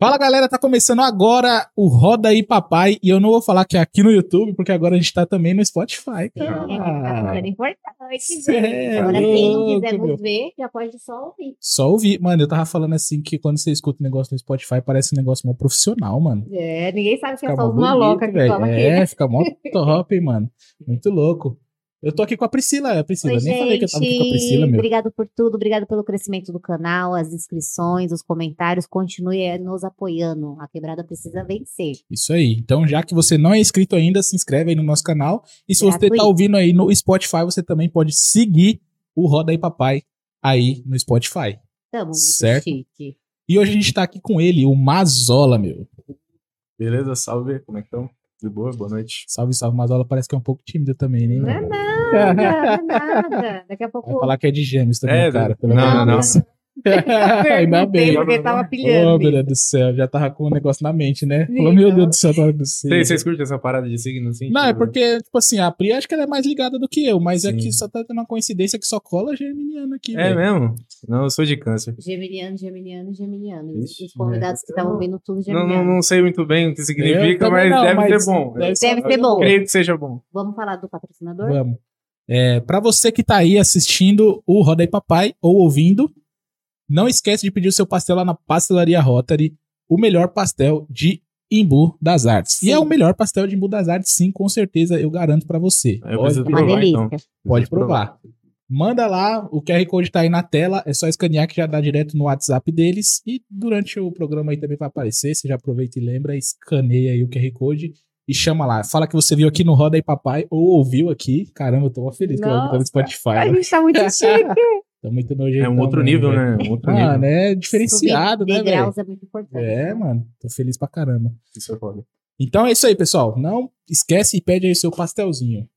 Fala galera, tá começando agora o Roda aí Papai e eu não vou falar que é aqui no YouTube, porque agora a gente tá também no Spotify, É, tá cara. ficando importante, Cê gente. é Agora, quem quiser nos ver, já pode só ouvir. Só ouvir. Mano, eu tava falando assim que quando você escuta um negócio no Spotify, parece um negócio mó profissional, mano. É, ninguém sabe que é Fica só mó os malocas bonito, que falam É, aqui. fica mó top, mano. Muito louco. Eu tô aqui com a Priscila, é a Priscila. Oi, Nem falei que eu tava aqui com a gente. Priscila, meu. Obrigado por tudo, obrigado pelo crescimento do canal, as inscrições, os comentários. Continue eh, nos apoiando. A quebrada precisa vencer. Isso aí. Então, já que você não é inscrito ainda, se inscreve aí no nosso canal. E se você tá Gratuito. ouvindo aí no Spotify, você também pode seguir o Roda aí Papai aí no Spotify. Tamo muito Certo. chique. E hoje a gente tá aqui com ele, o Mazola, meu. Beleza, salve, como é que estão? De boa, boa noite. Salve, salve. Mazola parece que é um pouco tímido também, né? Não é nada, não é nada. Daqui a pouco. Vai falar que é de gêmeos também, É, cara. não, pelo não, não. Ainda bem. Porque tava pilhando. meu Deus do céu, já tava com um negócio na mente, né? Sim, Falou, meu. Deus do céu, tava do céu. Vocês, curtem essa parada de signo assim? Não, é Tipo, porque, tipo assim, a Pri acho que ela é mais ligada do que eu, mas é Sim. que só tá tendo uma coincidência que só cola geminiano aqui, É velho. mesmo? Não, eu sou de câncer. Geminiano, geminiano, geminiano. Os- Ixi, Os convidados que estavam vendo tudo Não, geminiano. não, não sei muito bem o que significa, mas não, deve mas ser bom. deve Deve ser bom. Creio que seja bom. Vamos falar do patrocinador? Vamos. É, para você que tá aí assistindo o Roda aí Papai ou ouvindo, não esquece de pedir o seu pastel lá na Pastelaria Rotary, o melhor pastel de Imbu das Artes. E Sim. é o melhor pastel de Imbu das Artes, sim, com certeza, eu garanto pra você. Eu Pode, provar, então. pode provar. Manda lá, o QR Code tá aí na tela, é só escanear que já dá direto no WhatsApp deles. E durante o programa aí também vai aparecer, você já aproveita e lembra, escaneia aí o QR Code e chama lá. Fala que você viu aqui no Roda aí Papai ou ouviu aqui. Caramba, eu tô feliz que eu ouvi no Nossa, Spotify. A né? gente tá muito chique. Tá muito nojento. É um outro nível, né? Um outro Mano, nível. é diferenciado, Subir né, velho? é muito importante. É, mano. Tô feliz pra caramba. Isso é foda. Então é isso aí, pessoal. Não esquece e pede aí o seu pastelzinho.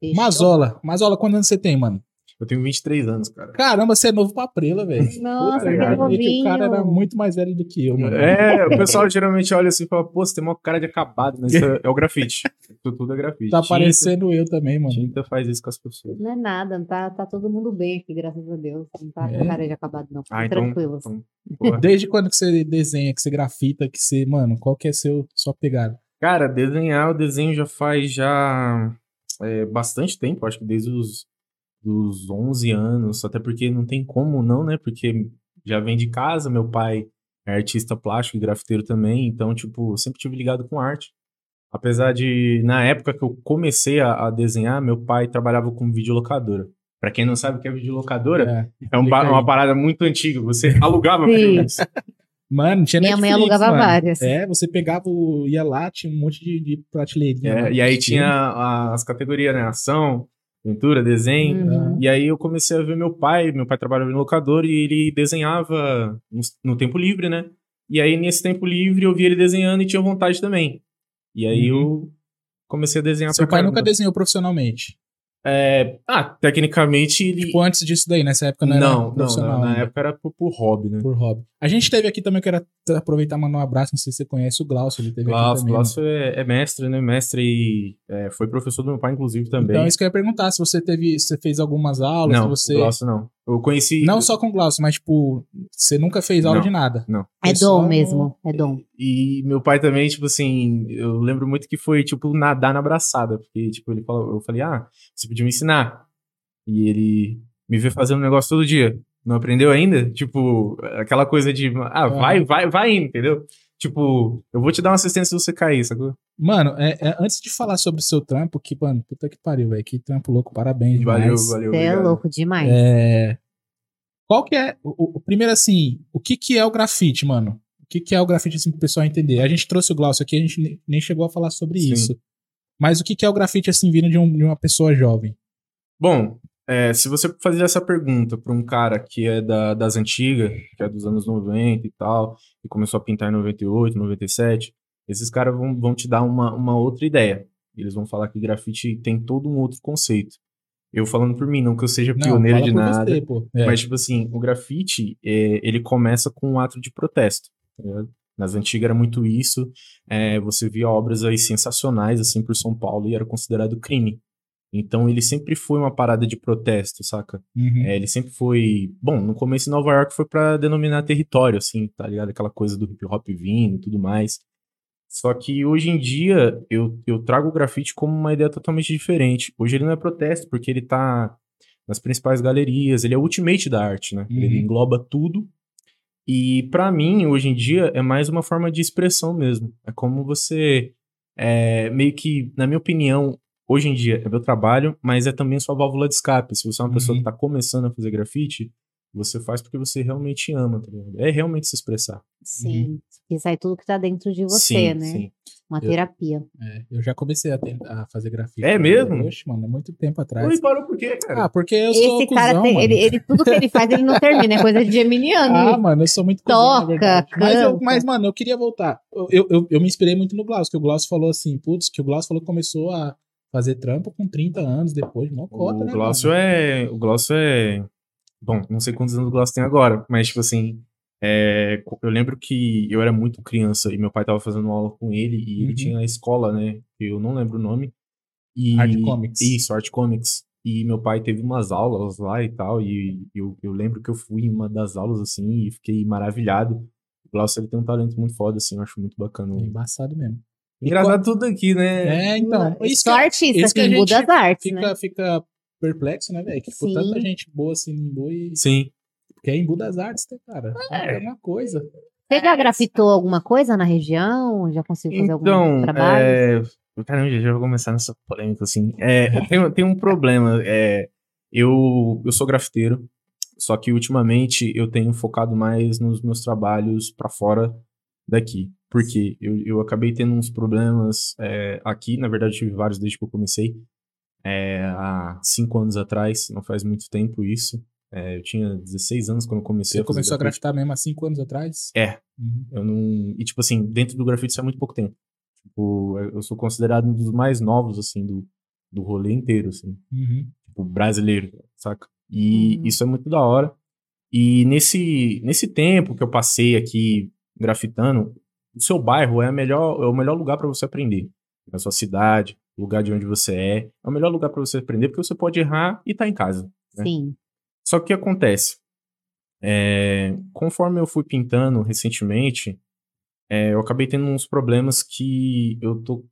Fechou. Mazola. Mazola, quantos anos você tem, mano? Eu tenho 23 anos, cara. Caramba, você é novo pra prela, velho. Nossa, Puta, que cara, novinho. O cara era muito mais velho do que eu, mano. É, o pessoal geralmente olha assim e fala, pô, você tem uma cara de acabado, mas é, é o grafite. Isso tudo é grafite. Tá Tinta- parecendo eu também, mano. Tinta faz isso com as pessoas. Não é nada, tá, tá todo mundo bem aqui, graças a Deus. Não tá É? com cara de acabado, não. Ah, então- tranquilos. então. Desde quando que você desenha, que você grafita, que você, mano, qual que é seu, sua pegada? Cara, desenhar o desenho já faz já é, bastante tempo, acho que desde os dos 11 anos, até porque não tem como não, né? Porque já vem de casa, meu pai é artista plástico e grafiteiro também, então, tipo, sempre tive ligado com arte. Apesar de, na época que eu comecei a, a desenhar, meu pai trabalhava com videolocadora. Pra quem não sabe o que é videolocadora, É. é, um uma parada muito antiga. Você alugava Sim. filmes. Mano, não tinha Minha mãe Netflix, alugava mano. várias. É, você pegava, o, ia lá, tinha um monte de, de prateleirinha. É, e aí tinha as categorias, né? Ação, pintura, desenho. Uhum. E aí eu comecei a ver meu pai, meu pai trabalhava no locador e ele desenhava no, no tempo livre, né? E aí nesse tempo livre eu via ele desenhando e tinha vontade também. E aí eu comecei a desenhar Seu pai nunca caramba. desenhou profissionalmente. É, ah, tecnicamente ele... Tipo, antes disso daí, nessa época não era não, não, profissional na, na época era por, por hobby, né? por hobby. A gente teve aqui também, eu quero aproveitar e mandar um abraço, não sei se você conhece o Glaucio, ele teve aqui Glaucio, também. Glaucio é, é mestre, né? Mestre e é, foi professor do meu pai, inclusive, também. Então, isso que eu ia perguntar, se você teve, se você fez algumas aulas, não, você... Glaucio não. Eu conheci... Não só com o Glaucio, mas, tipo, você nunca fez aula Não, de nada. não. É só dom mesmo, é dom. E meu pai também, tipo assim, eu lembro muito que foi, tipo, nadar na braçada. Porque, tipo, ele falou, eu falei, ah, você podia me ensinar. E ele me vê fazendo um negócio todo dia. Não aprendeu ainda? Tipo, aquela coisa de, ah, vai, vai, vai indo, entendeu? Tipo, eu vou te dar uma assistência se você cair, sacou? Mano, é- é, antes de falar sobre o seu trampo, que, mano, puta que pariu, velho, que trampo louco, parabéns Valeu, demais. valeu. Você é louco demais. É... Qual que é, o, o- primeiro assim, o que que é o grafite, mano? O que que é o grafite, assim, pro pessoal entender? A gente trouxe o Glaucio aqui, a gente ne- nem chegou a falar sobre Sim. isso. Mas o que que é o grafite, assim, vindo de, um- de uma pessoa jovem? Bom, é, se você fazer essa pergunta pra um cara que é da- das antigas, que é dos anos 90 e tal, e começou a pintar em 98, 97, esses caras vão, vão te dar uma, uma outra ideia. Eles vão falar que grafite tem todo um outro conceito. Eu falando por mim, não que eu seja pioneiro fala de nada, você. É. mas tipo assim, o grafite, é, ele começa com um ato de protesto. tá? Nas antigas era muito isso. é, você via obras aí sensacionais, assim, por São Paulo, e era considerado crime. Então ele sempre foi uma parada de protesto, saca? Uhum. É, ele sempre foi. Bom, no começo em Nova York foi pra denominar território, assim, tá ligado? Aquela coisa do hip hop vindo e tudo mais. Só que hoje em dia eu, eu trago o grafite como uma ideia totalmente diferente. Hoje ele não é protesto, porque ele tá nas principais galerias, ele é o ultimate da arte, né? Ele Uhum. engloba tudo. E pra mim, hoje em dia, é mais uma forma de expressão mesmo. É como você. É, meio que, na minha opinião, hoje em dia é meu trabalho, mas é também sua válvula de escape. Se você é uma pessoa Uhum. que tá começando a fazer grafite, você faz porque você realmente ama, tá ligado? É realmente se expressar. Sim. E sai tudo que tá dentro de você, sim, né? sim. Uma Eu- terapia. É, eu já comecei a, tentar, a fazer grafite. É mesmo? Oxe, mano, muito tempo atrás. Parou por quê, cara? Ah, porque eu sou Esse cara, cuzão, tem- mano. ele, ele- tudo que ele faz, ele não termina. É coisa de geminiano. Ah, mano, eu sou muito cuzão, Toca. Mas, eu- mas, mano, eu queria voltar. Eu, eu, eu, eu me inspirei muito no Glaucio, que o Glaucio falou assim, putz, que o Glaucio falou que começou a fazer trampo com 30 anos depois, mó cota, o né, Glaucio é. O Glaucio é. Bom, não sei quantos anos o Glaucio tem agora, mas, tipo assim. é, eu lembro que eu era muito criança e meu pai tava fazendo aula com ele e ele Uhum. tinha a escola, né? Eu não lembro o nome. E, Art Comics. Isso, Art Comics. E meu pai teve umas aulas lá e tal. E eu, eu lembro que eu fui em uma das aulas assim e fiquei maravilhado. O Glaucio ele tem um talento muito foda, assim, eu acho muito bacana. É embaçado mesmo. Engraçado tudo aqui, né? É, então. Eu Isso sou que, artista, isso que a gente muda as artes, fica, né? fica perplexo, né, velho? Que por Sim. tanta gente boa assim em Imbu e Sim. quer Imbu das Artes, né, cara? É uma coisa. Você já grafitou alguma coisa na região? Já conseguiu fazer algum Então, trabalho? é... Caramba, já vou começar nessa polêmica, assim. É, tem, tem um problema. É, eu, eu sou grafiteiro, só que ultimamente eu tenho focado mais nos meus trabalhos pra fora daqui. Porque eu, eu acabei tendo uns problemas é, aqui, na verdade tive vários desde que eu comecei. É, há cinco anos atrás, não faz muito tempo isso. É, eu tinha 16 anos quando eu comecei Você a começou a grafitar mesmo há 5 anos atrás? É. Uhum. Eu não. E, tipo assim, dentro do grafite isso é muito pouco tempo. Tipo, eu sou considerado um dos mais novos, assim, do, do rolê inteiro, assim. Uhum. Tipo, brasileiro, saca? E Uhum. isso é muito da hora. E nesse, nesse tempo que eu passei aqui grafitando, o seu bairro é, a melhor, é o melhor lugar pra você aprender. Na sua cidade, o lugar de onde você é. É o melhor lugar pra você aprender, porque você pode errar e tá em casa. né? Sim. Só que o que acontece? É, conforme eu fui pintando recentemente, é, eu acabei tendo uns problemas que eu tô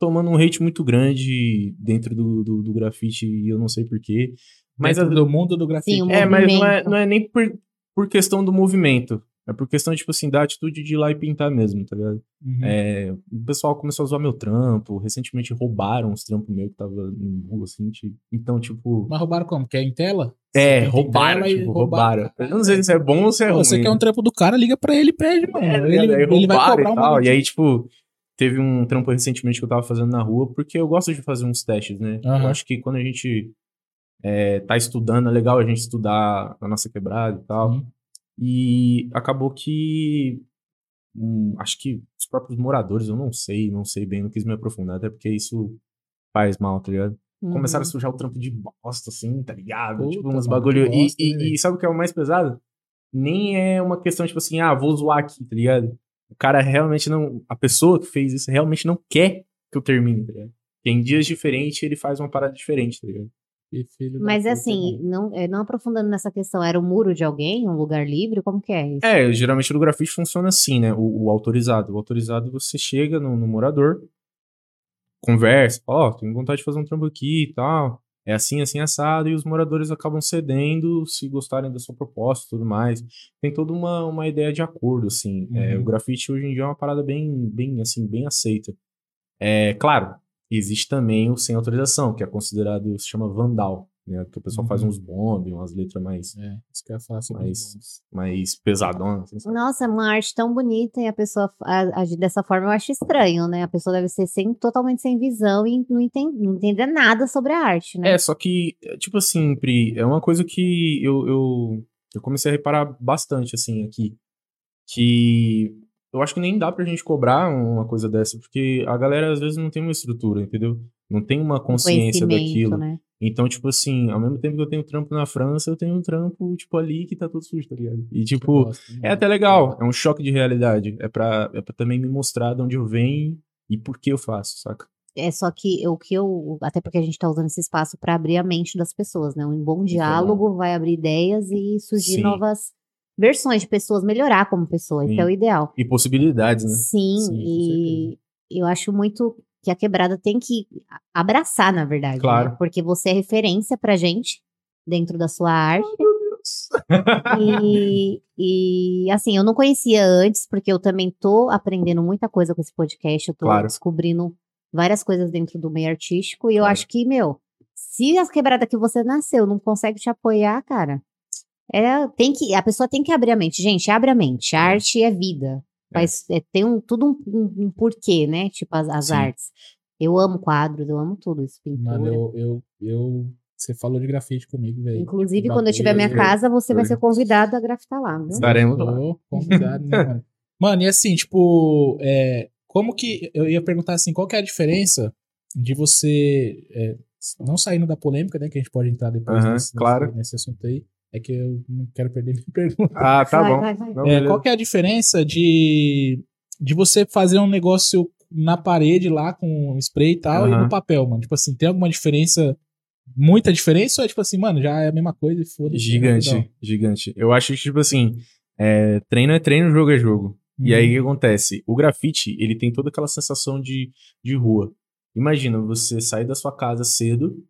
tomando um hate muito grande dentro do, do, do grafite e eu não sei porquê. Mas Dentro a- do mundo do grafite. Sim, o é, mas não é, não é nem por, por questão do movimento. É por questão, tipo assim, da atitude de ir lá e pintar mesmo, tá ligado? Uhum. É, o pessoal começou a zoar meu trampo. Recentemente roubaram os trampos meus que tava em rua, assim. tipo- então, tipo. Mas roubaram como? Quer em tela? É, roubaram, tela tipo, roubaram. Eu não sei se é bom ou se é Pô, ruim. você quer um trampo do cara, liga pra ele e pede, mano. É, ele, ele, vai roubaram cobrar e tal. bagulho. E aí, tipo, teve um trampo recentemente que eu tava fazendo na rua, porque eu gosto de fazer uns testes, né? Eu Aham. acho que quando a gente é, tá estudando, é legal a gente estudar a nossa quebrada e tal. Sim. E acabou que. hum, acho que os próprios moradores, eu não sei, não sei bem, não quis me aprofundar, até porque isso faz mal, tá ligado? Uhum. Começaram a sujar o trampo de bosta, assim, tá ligado? Puta, tipo, uns bagulho. E, bosta, e- né, velho? e sabe o que é o mais pesado? Nem é uma questão, tipo assim, ah, vou zoar aqui, tá ligado? O cara realmente não. A pessoa que fez isso realmente não quer que eu termine, tá ligado? Em dias diferentes ele faz uma parada diferente, tá ligado? Que filho Mas assim, não, é, não aprofundando nessa questão, era o muro de alguém, um lugar livre? Como que é isso? É, geralmente no grafite funciona assim, né? O, o autorizado. O autorizado você chega no, no morador, conversa, ó, tenho vontade de fazer um trampo aqui e tal. É assim, assim, assado, e os moradores acabam cedendo se gostarem da sua proposta e tudo mais. Tem toda uma, uma ideia de acordo, assim. É, Uhum. o grafite hoje em dia é uma parada bem, bem, assim, bem aceita. É, claro, existe também o sem autorização, que é considerado, se chama vandal, né? Que o pessoal faz Uhum. uns bombes, umas letras mais, É, isso que eu mais, mais pesadonas, assim? Nossa, é uma arte tão bonita e a pessoa agir dessa forma eu acho estranho, né? A pessoa deve ser sem, totalmente sem visão e não, enten- não entender nada sobre a arte, né? É, só que, é, tipo assim, Pri, é uma coisa que eu, eu, eu comecei a reparar bastante, assim, aqui. Que eu acho que nem dá pra gente cobrar uma coisa dessa, porque a galera às vezes não tem uma estrutura, entendeu? Não tem uma consciência daquilo. né? Então, tipo assim, ao mesmo tempo que eu tenho trampo na França, eu tenho um trampo, tipo, ali que tá todo sujo, tá ligado? E, tipo, Bosta, né? é até legal, é um choque de realidade. É pra, é pra também me mostrar de onde eu venho e por que eu faço, saca? É só que o que eu. Até porque a gente tá usando esse espaço para abrir a mente das pessoas, né? Um bom diálogo vai abrir ideias e surgir Sim. novas versões de pessoas, melhorar como pessoa. Esse Sim. é o ideal. E possibilidades, né? Sim, Sim, e eu acho muito que a quebrada tem que abraçar, na verdade. né? Claro. Porque você é referência pra gente dentro da sua arte. E, e, assim, eu não conhecia antes, porque eu também tô aprendendo muita coisa com esse podcast. Eu tô Claro. descobrindo várias coisas dentro do meio artístico. E eu Claro. acho que, meu, se as quebradas que você nasceu não consegue te apoiar, cara, é, tem que, a pessoa tem que abrir a mente. Gente, abre a mente. A arte é vida. É. Faz, é, tem um, tudo um, um- um porquê, né? Tipo, as, as artes. Eu amo quadros, eu amo tudo isso, pintura. Mano, eu, eu, eu. Você falou de grafite comigo, velho. Inclusive, Que quando eu tiver minha bagulho. casa, você vai Foi. ser convidado a grafitar lá, viu? Estaremos lá. Convidado, né, mano? Mano, e assim, tipo, é, como que. Eu ia perguntar assim, qual que é a diferença de você. é, não saindo da polêmica, né? Que a gente pode entrar depois Aham, nesse, claro. nesse, nesse assunto aí. É que eu não quero perder minha pergunta. Ah, tá Vai, bom. vai, vai. Não, É, qual que é a diferença de, de você fazer um negócio na parede lá com spray e tal e Aham. no papel, mano? Tipo assim, tem alguma diferença? Muita diferença ou é tipo assim, mano, já é a mesma coisa e foda-se. é? Gigante, gigante. Eu acho que, tipo assim, é, treino é treino, jogo é jogo. E Uhum. aí o que acontece? O grafite, ele tem toda aquela sensação de, de rua. Imagina você sair da sua casa cedo,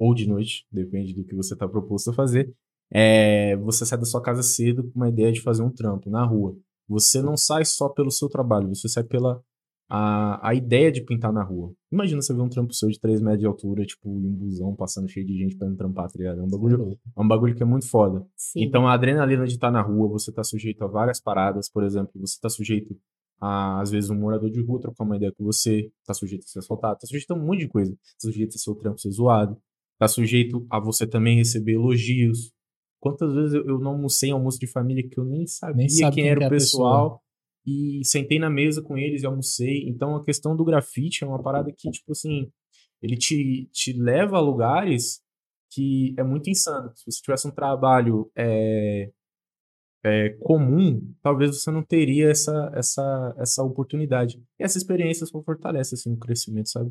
ou de noite, depende do que você tá proposto a fazer. É, você sai da sua casa cedo com uma ideia de fazer um trampo na rua. Você não sai só pelo seu trabalho, você sai pela a, a ideia de pintar na rua. Imagina você ver um trampo seu de 3 metros de altura, tipo, em um busão passando cheio de gente pra não trampar, tá ligado? É um bagulho, é um bagulho que é muito foda. Sim. Então, a adrenalina de estar na rua, você tá sujeito a várias paradas, por exemplo, você tá sujeito a, às vezes, um morador de rua trocar uma ideia com você, tá sujeito a ser assaltado, tá sujeito a um monte de coisa. Tá sujeito a seu trampo ser zoado, tá sujeito a você também receber elogios. Quantas vezes eu, eu não almocei em almoço de família que eu nem sabia Nem quem quem era é o a pessoal e sentei na mesa com eles e almocei. Então, a questão do grafite é uma parada que, tipo assim, ele te, te leva a lugares que é muito insano. Se você tivesse um trabalho é, é, comum, talvez você não teria essa, essa, essa oportunidade. E essa experiência só fortalece assim, o crescimento, sabe?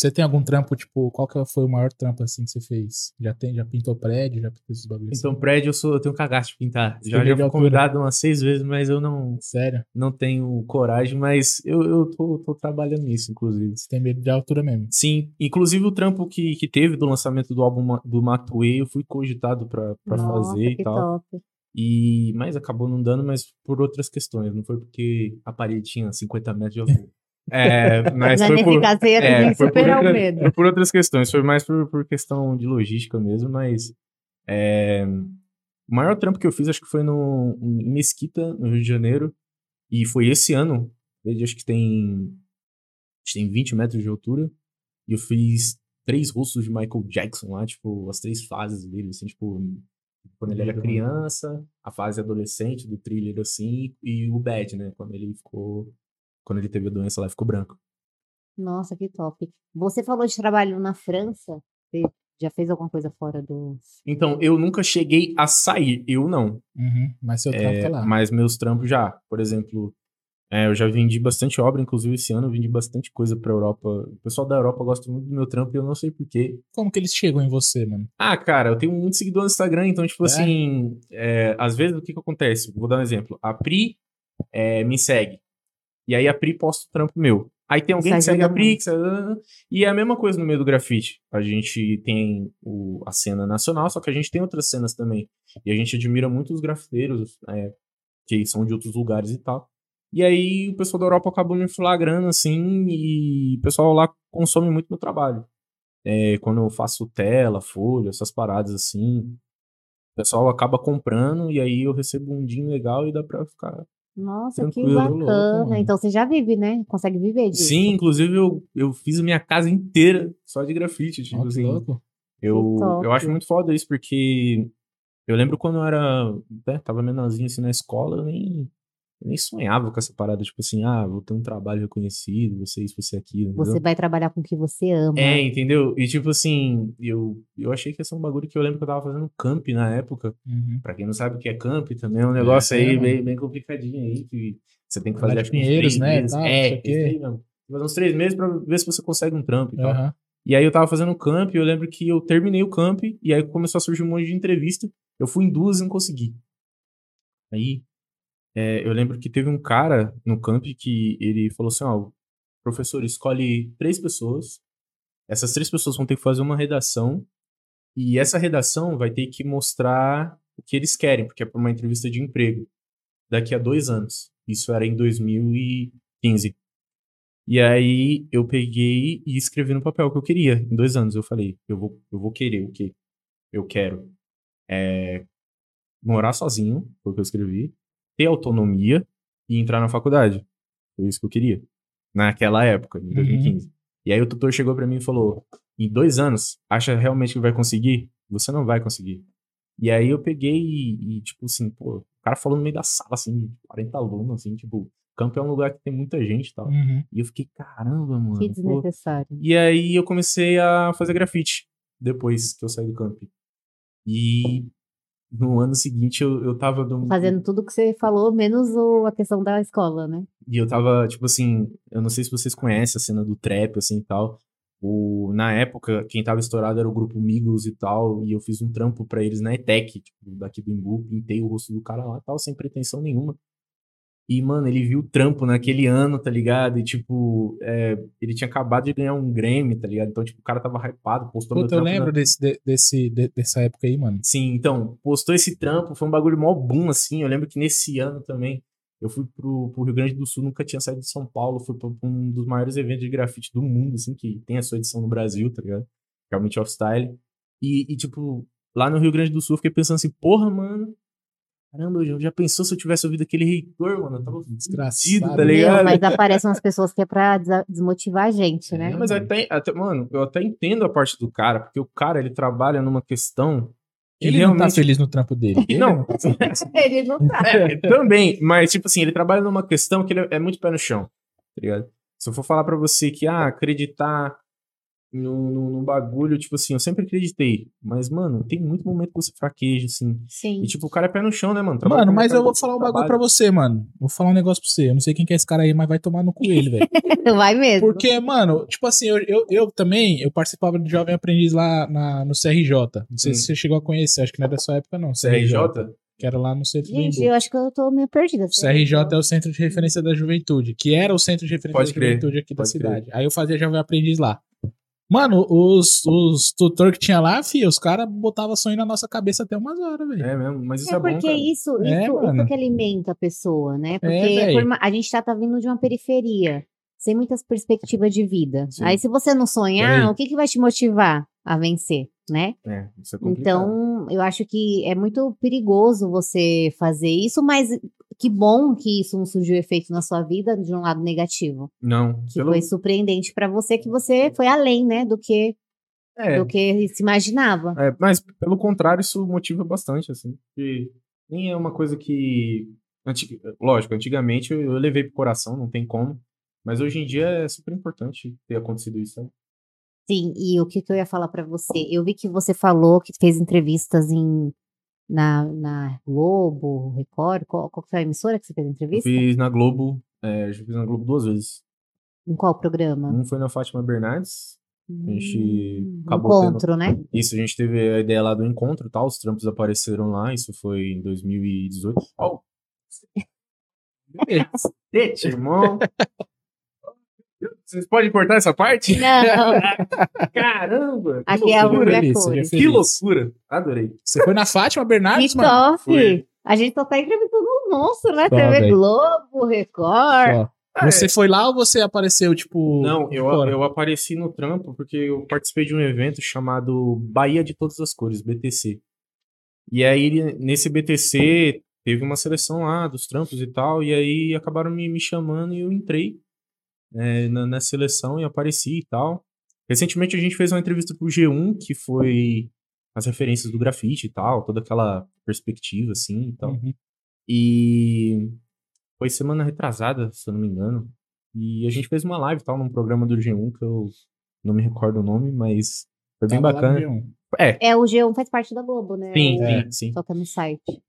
Você tem algum trampo, tipo, qual que foi o maior trampo assim que você fez? Já tem, já pintou prédio, já pintou esses bagulhos Então, assim? prédio, eu, sou, eu tenho cagaço de pintar. Você Já, já fui altura? convidado umas seis vezes, mas eu não, Sério? não tenho coragem. Mas eu, eu tô, tô trabalhando nisso, inclusive. Você tem medo de altura mesmo? Sim, inclusive o trampo que, que teve do lançamento do álbum do Matuê, eu fui cogitado pra, pra Nossa, fazer e tal. top. E, mas acabou não dando, mas por outras questões. Não foi porque a parede tinha 50 metros de altura. É, mas foi por, é, foi por superar o outra- medo. foi por outras questões. Foi mais por, por questão de logística mesmo, mas é, o maior trampo que eu fiz acho que foi no, em Mesquita, no Rio de Janeiro. E foi esse ano. Ele acho que tem, acho que tem 20 metros de altura. E eu fiz três rostos de Michael Jackson lá, tipo, as três fases dele, assim, tipo, quando ele era Lindo, criança, a fase adolescente do thriller, assim, e o Bad, né? Quando ele ficou. Quando ele teve a doença lá, ficou branco. Nossa, que top. Você falou de trabalho na França. Você já fez alguma coisa fora do. Então, eu nunca cheguei a sair, eu não. Uhum, mas seu trampo É, tá lá. mas meus trampos já. Por exemplo, é, eu já vendi bastante obra, inclusive esse ano eu vendi bastante coisa pra Europa. O pessoal da Europa gosta muito do meu trampo e eu não sei porquê. Como que eles chegam em você, mano? Ah, cara, eu tenho muito seguidor no Instagram, então, tipo É? assim, é, às vezes o que que acontece? Vou dar um exemplo. A Pri é, me segue. E aí a Pri posta o trampo meu. Aí tem alguém que segue a Pri, que segue... e é a mesma coisa no meio do grafite. A gente tem o- a cena nacional, só que a gente tem outras cenas também. E a gente admira muito os grafiteiros, é, que são de outros lugares e tal. E aí o pessoal da Europa acabou me flagrando, assim, e o pessoal lá consome muito meu trabalho. É, quando eu faço tela, folha, essas paradas assim, o pessoal acaba comprando e aí eu recebo um din legal e dá pra ficar. Nossa, que Tranquilo, louco, bacana. mano. então você já vive, né? Consegue viver disso. Sim, inclusive eu, eu fiz a minha casa inteira só de grafite. Tipo que assim, louco. eu, Que eu acho muito foda isso, porque eu lembro quando eu era. Né, tava menorzinho assim na escola, eu nem, eu nem sonhava com essa parada, tipo assim, ah, vou ter um trabalho reconhecido, você isso, você aquilo. Você entendeu? vai trabalhar com o que você ama. É, entendeu? E tipo assim, eu, eu achei que ia ser um bagulho que eu lembro que eu tava fazendo camp na época. Uhum. Pra quem não sabe o que é camp, também é um negócio É, aí bem, bem complicadinho aí, que você tem que fazer acho três né, meses. tal, não sei É, o quê. isso aí mesmo. Faz uns três meses pra ver se você consegue um trampo e tal. Aham. E aí eu tava fazendo camp, e eu lembro que eu terminei o camp, e aí começou a surgir um monte de entrevista. Eu fui em duas e não consegui. Aí, é, eu lembro que teve um cara no camp que ele falou assim, ó, professor, escolhe três pessoas, essas três pessoas vão ter que fazer uma redação, e essa redação vai ter que mostrar o que eles querem, porque é para uma entrevista de emprego, daqui a dois anos. Isso era em 2015. E aí eu peguei e escrevi no papel o que eu queria. Em dois anos eu falei, eu vou, eu vou querer o quê? Eu quero é, morar sozinho, foi o que eu escrevi, ter autonomia e entrar na faculdade. Foi isso que eu queria. Naquela época, em 2015. E aí o tutor chegou pra mim e falou: em dois anos, acha realmente que vai conseguir? Você não vai conseguir. E aí eu peguei e, e, tipo assim, pô, o cara falou no meio da sala, assim, 40 alunos, assim, tipo, campo é um lugar que tem muita gente e tal. Uhum. E eu fiquei, caramba, mano. Que pô. desnecessário. E aí eu comecei a fazer grafite depois que eu saí do camp. E no ano seguinte eu, eu tava do, Fazendo tudo que você falou, menos o- a questão da escola, né? E eu tava, tipo assim, eu não sei se vocês conhecem a cena do trap, assim e tal. O, na época, quem tava estourado era o grupo Migos e tal, e eu fiz um trampo pra eles na ETEC, tipo, daqui do Imbu, pintei o rosto do cara lá e tal, sem pretensão nenhuma. E, mano, ele viu o trampo naquele ano, tá ligado? E, tipo, é, ele tinha acabado de ganhar um Grammy, tá ligado? Então, tipo, o cara tava hypado, postou meu Puta, eu trampo na- lembro desse, de- desse, de- dessa época aí, mano. Sim, então, postou esse trampo, foi um bagulho mó boom, assim. Eu lembro que nesse ano também, eu fui pro, pro Rio Grande do Sul, nunca tinha saído de São Paulo, fui pra pra um dos maiores eventos de grafite do mundo, assim, que tem a sua edição no Brasil, tá ligado? Realmente off-style. E, e, tipo, lá no Rio Grande do Sul, eu fiquei pensando assim, porra, mano, caramba, já, já pensou se eu tivesse ouvido aquele reitor, mano? Eu tava Desgraçado. fudido, tá Meu, ligado? Meu, mas aparecem umas pessoas que é pra desmotivar a gente, né? É, mas até, até, mano, eu até entendo a parte do cara, porque o cara, ele trabalha numa questão que Ele não tá realmente... feliz no trampo dele. Ele Não, Ele não tá. É, também, mas tipo assim, ele trabalha numa questão que ele é muito pé no chão, tá ligado? Se eu for falar pra você que, ah, acreditar num, num, num bagulho, tipo assim, eu sempre acreditei, mas, mano, tem muito momento que você fraqueja, assim, Sim. e tipo, o cara é pé no chão, né, mano? Trabalha Mano, no mas eu vou falar um bagulho pra você, mano. Vou falar um negócio pra você. Eu não sei quem que é esse cara aí, mas vai tomar no cu ele, velho. Vai mesmo. Porque, mano, tipo assim, eu, eu, eu também, eu participava do Jovem Aprendiz lá na, no CRJ. Não sei Hum. se você chegou a conhecer, acho que não é da sua época, não. CRJ? Que era lá no centro Gente, do eu acho que eu tô meio perdida. O CRJ é o Centro de Referência da Juventude, que era o Centro de Referência Pode da crer, Juventude aqui da pode cidade. Aí eu fazia Jovem Aprendiz lá. Mano, os, os tutor que tinha lá, fi, os caras botavam sonho na nossa cabeça até umas horas, velho. É mesmo, mas isso é, É bom, porque cara. isso, É, isso, mano. isso que alimenta a pessoa, né? Porque véi. por ma- a gente tá, tá vindo de uma periferia, sem muitas perspectivas de vida. Sim. Aí, se você não sonhar, o que, que vai te motivar a vencer, né? É, isso é complicado. Então, eu acho que é muito perigoso você fazer isso, mas que bom que isso não surgiu efeito na sua vida de um lado negativo. Não, Que pelo... foi surpreendente pra você, que você foi além, né, do que, É, do que se imaginava. É, mas pelo contrário, isso motiva bastante, assim. Porque nem é uma coisa que. anti- Lógico, antigamente eu, eu levei pro coração, não tem como. Mas hoje em dia é super importante ter acontecido isso? Sim, e o que, que eu ia falar pra você? Eu vi que você falou que fez entrevistas em na, na Globo, Record, qual, qual foi a emissora que você fez Eu entrevista? fiz na Globo, é, já fiz na Globo duas vezes. Em qual programa? Um foi na Fátima Bernardes. gente Hum, acabou encontro, né? Isso, a gente teve a ideia lá do encontro e tal. Os trampos apareceram lá. Isso foi em 2018. Ó, Cacete, irmão. Vocês podem cortar essa parte? Não, Caramba! que aqui é a cor. seja Que loucura! Adorei. Você foi na Fátima Bernardes, Que mano? Foi. A gente só tá entrevistando um monstro, né? Só, TV véi. Globo, Record. Só. Você foi lá ou você apareceu, tipo. Não, eu, fora? eu apareci no trampo porque eu participei de um evento chamado Bahia de Todas as Cores, BTC. E aí, nesse BTC, teve uma seleção lá dos trampos e tal, e aí acabaram me, me chamando e eu entrei é, na, na seleção e apareci e tal. Recentemente a gente fez uma entrevista pro G1, que foi as referências do grafite e tal, toda aquela perspectiva, assim, e tal. Uhum. E foi semana retrasada, se eu não me engano. E a gente fez uma live tal num programa do G1 que eu não me recordo o nome, mas foi bem Tava bacana. G1. É, É, o G1 faz parte da Globo, né? sim, O- É. sim, sim. Só que é no site.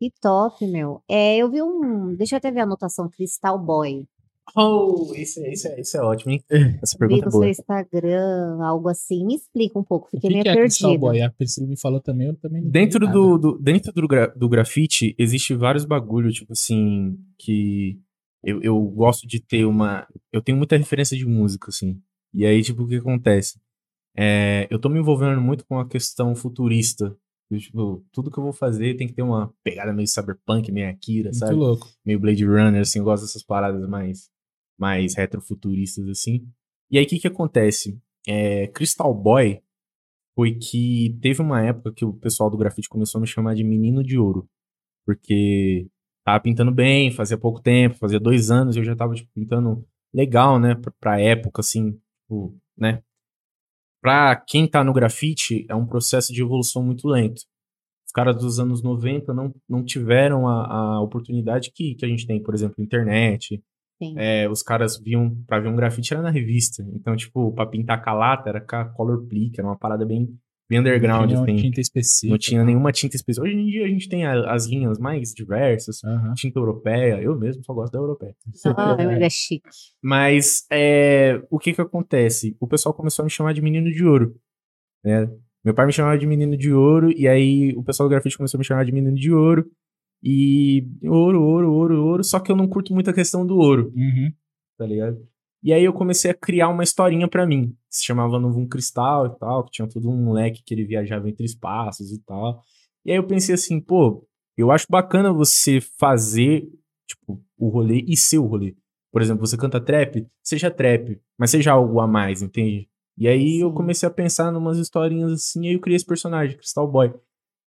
Que top, meu. É, eu vi um. Deixa eu até ver a anotação. Crystal Boy. Oh, isso, é- isso, é, isso é ótimo, hein? Essa Vi pergunta é no boa. seu Instagram, algo assim. Me explica um pouco, fiquei que, meio que é perdida. Boy? A Priscila me falou também, eu também não Dentro entendi do, do- dentro do, gra- do grafite, existe vários bagulho, tipo assim, que eu, eu gosto de ter uma. Eu tenho muita referência de música, assim. E aí, tipo, o que acontece? É, eu tô me envolvendo muito com a questão futurista. Eu, tipo, tudo que eu vou fazer tem que ter uma pegada meio cyberpunk, meio Akira, Muito sabe? louco. meio Blade Runner, assim, eu gosto dessas paradas mais, mais retrofuturistas, assim. E aí, o que que acontece? É, Crystal Boy foi que teve uma época que o pessoal do grafite começou a me chamar de menino de ouro. Porque tava pintando bem, fazia pouco tempo, fazia dois anos, eu já tava, tipo, pintando legal, né, pra, pra época, assim, tipo, né. Pra quem tá no grafite, é um processo de evolução muito lento os caras dos anos 90 não, não tiveram a, a oportunidade que, que a gente tem, por exemplo, internet. Sim. É, os caras viam, pra ver um grafite era na revista. Então, tipo, pra pintar calata era com a Color Plick, era uma parada bem, bem underground, Não tinha assim. uma tinta específica. Não tinha nenhuma tinta especial. Hoje em dia a gente tem a- as linhas mais diversas, tinta europeia. Eu mesmo só gosto da europeia. Ah, ele é chique. Mas é, o que que acontece? O pessoal começou a me chamar de menino de ouro. Né? Meu pai me chamava de menino de ouro, e aí o pessoal do grafite começou a me chamar de menino de ouro. E ouro, ouro, ouro, ouro. Só que eu não curto muito a questão do ouro, Uhum. tá ligado? E aí eu comecei a criar uma historinha pra mim. Se chamava Novo um Cristal e tal, que tinha todo um moleque que ele viajava entre espaços e tal. E aí eu pensei assim, pô, eu acho bacana você fazer, tipo, o rolê e ser o rolê. Por exemplo, você canta trap, seja trap, mas seja algo a mais, entende? E aí eu comecei a pensar numas historinhas assim, e aí eu criei esse personagem, Crystal Boy,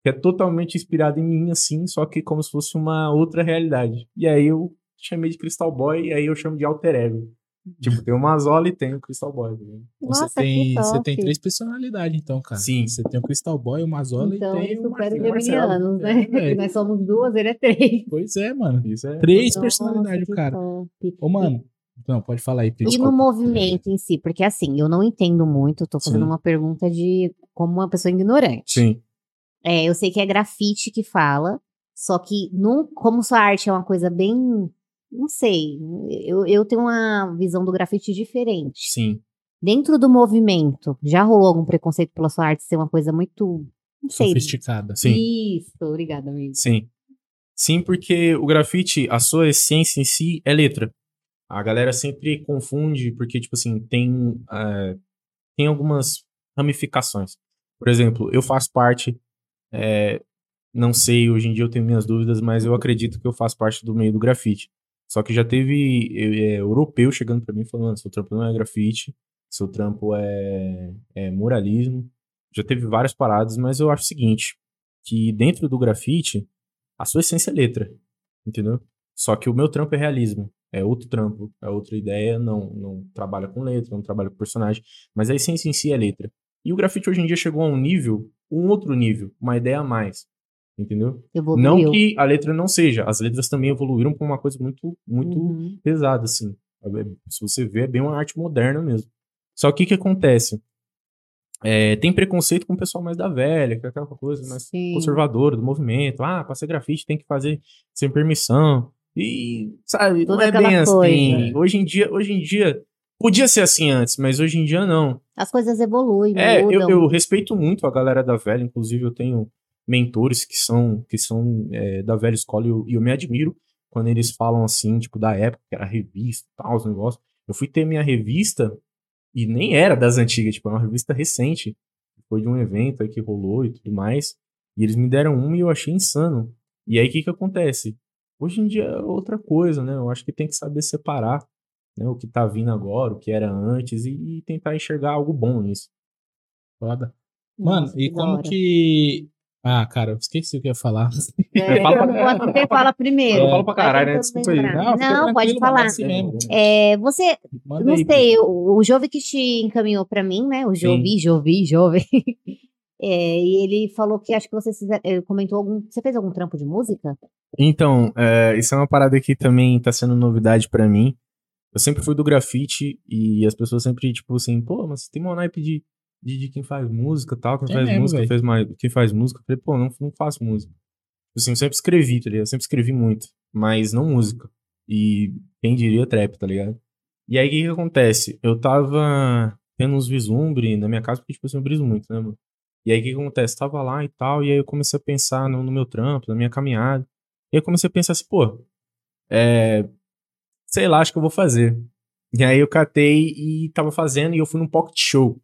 que é totalmente inspirado em mim, assim, só que como se fosse uma outra realidade. E aí eu chamei de Crystal Boy, e aí eu chamo de Alter Ego. Tipo, tem o Mazola e tem o Crystal Boy. Então Nossa, você tem, que top. você tem três personalidades, então, cara. Sim. Você tem o Crystal Boy, o Mazola Então, e tem ele o Marcelo. É, né? velho. Nós somos duas, ele é três. Pois é, mano. Isso é. Três Nossa, personalidades, cara. top. Ô, mano. Não, pode falar aí, Pri, E no movimento em si, porque assim, eu não entendo muito, tô fazendo Sim. uma pergunta de como uma pessoa ignorante. Sim. É, eu sei que é grafite que fala, só que não, como sua arte é uma coisa bem, não sei, eu, eu tenho uma visão do grafite diferente. Sim. Dentro do movimento, já rolou algum preconceito pela sua arte ser uma coisa muito, não sei. Sofisticada. Sim. Isso, obrigada, amigo. Sim. Sim, porque o grafite, a sua essência em si é letra. A galera sempre confunde, porque, tipo assim, tem, é, tem algumas ramificações. Por exemplo, eu faço parte, é, não sei, hoje em dia eu tenho minhas dúvidas, mas eu acredito que eu faço parte do meio do grafite. Só que já teve é, europeu chegando pra mim falando, seu trampo não é grafite, seu trampo é, é muralismo. Já teve várias paradas, mas eu acho o seguinte, que dentro do grafite, a sua essência é letra, entendeu? Só que o meu trampo é realismo, é outro trampo, é outra ideia, não, não trabalha com letra, não trabalha com personagem, mas a essência em si é letra. E o grafite hoje em dia chegou a um nível, um outro nível, uma ideia a mais, entendeu? Evoluiu. Não que a letra não seja, as letras também evoluíram para uma coisa muito, muito Uhum. pesada, assim. Se você vê, é bem uma arte moderna mesmo. Só que o que acontece? É, tem preconceito com o pessoal mais da velha, que é aquela coisa mais Sim. conservadora do movimento. Ah, pra ser grafite tem que fazer sem permissão. E, sabe, Toda não é bem assim. coisa. Hoje em dia, hoje em dia, podia ser assim antes, mas hoje em dia não. As coisas evoluem, É, eu, eu respeito muito a galera da velha, inclusive eu tenho mentores que são, que são é, da velha escola e eu, eu me admiro quando eles falam assim, tipo, da época, que era revista e tal, os negócios. Eu fui ter minha revista e nem era das antigas, tipo, era uma revista recente. Foi de um evento aí que rolou e tudo mais. E eles me deram uma e eu achei insano. E aí o que que acontece? Hoje em dia é outra coisa, né? Eu acho que tem que saber separar né, o que tá vindo agora, o que era antes e, e tentar enxergar algo bom nisso. Foda. Mano, Nossa, e como hora. que. Ah, cara, eu esqueci o que eu ia falar. É, Fala pra eu gosto que você fala primeiro. Eu falo pra caralho, né? Desculpa aí. Não, Não, pode falar. é assim. É, você, Manda não aí, sei, o, o Jove que te encaminhou pra mim, né? O Jovi, Jovi, Jove. É, e ele falou que acho que você ele comentou algum. Você fez algum trampo de música? Então, é, isso é uma parada que também tá sendo novidade pra mim. Eu sempre fui do grafite e as pessoas sempre, tipo assim, pô, mas tem uma naipe de, de, de quem faz música e tal, quem É faz mesmo, música, fez mais, quem faz música. Eu falei, pô, não, não faço música. Tipo Assim, eu sempre escrevi, tá ligado? Eu sempre escrevi muito, mas não música. E Quem diria trap, tá ligado? E aí, o que que acontece? Eu tava tendo uns vislumbres na minha casa, porque, tipo assim, eu briso muito, né, mano? E aí, o que que acontece? Tava lá e tal, e aí eu comecei a pensar no, no meu trampo, na minha caminhada. E aí eu comecei a pensar assim, pô, é... Sei lá, acho que eu vou fazer. E aí eu catei e tava fazendo, e eu fui num pocket show.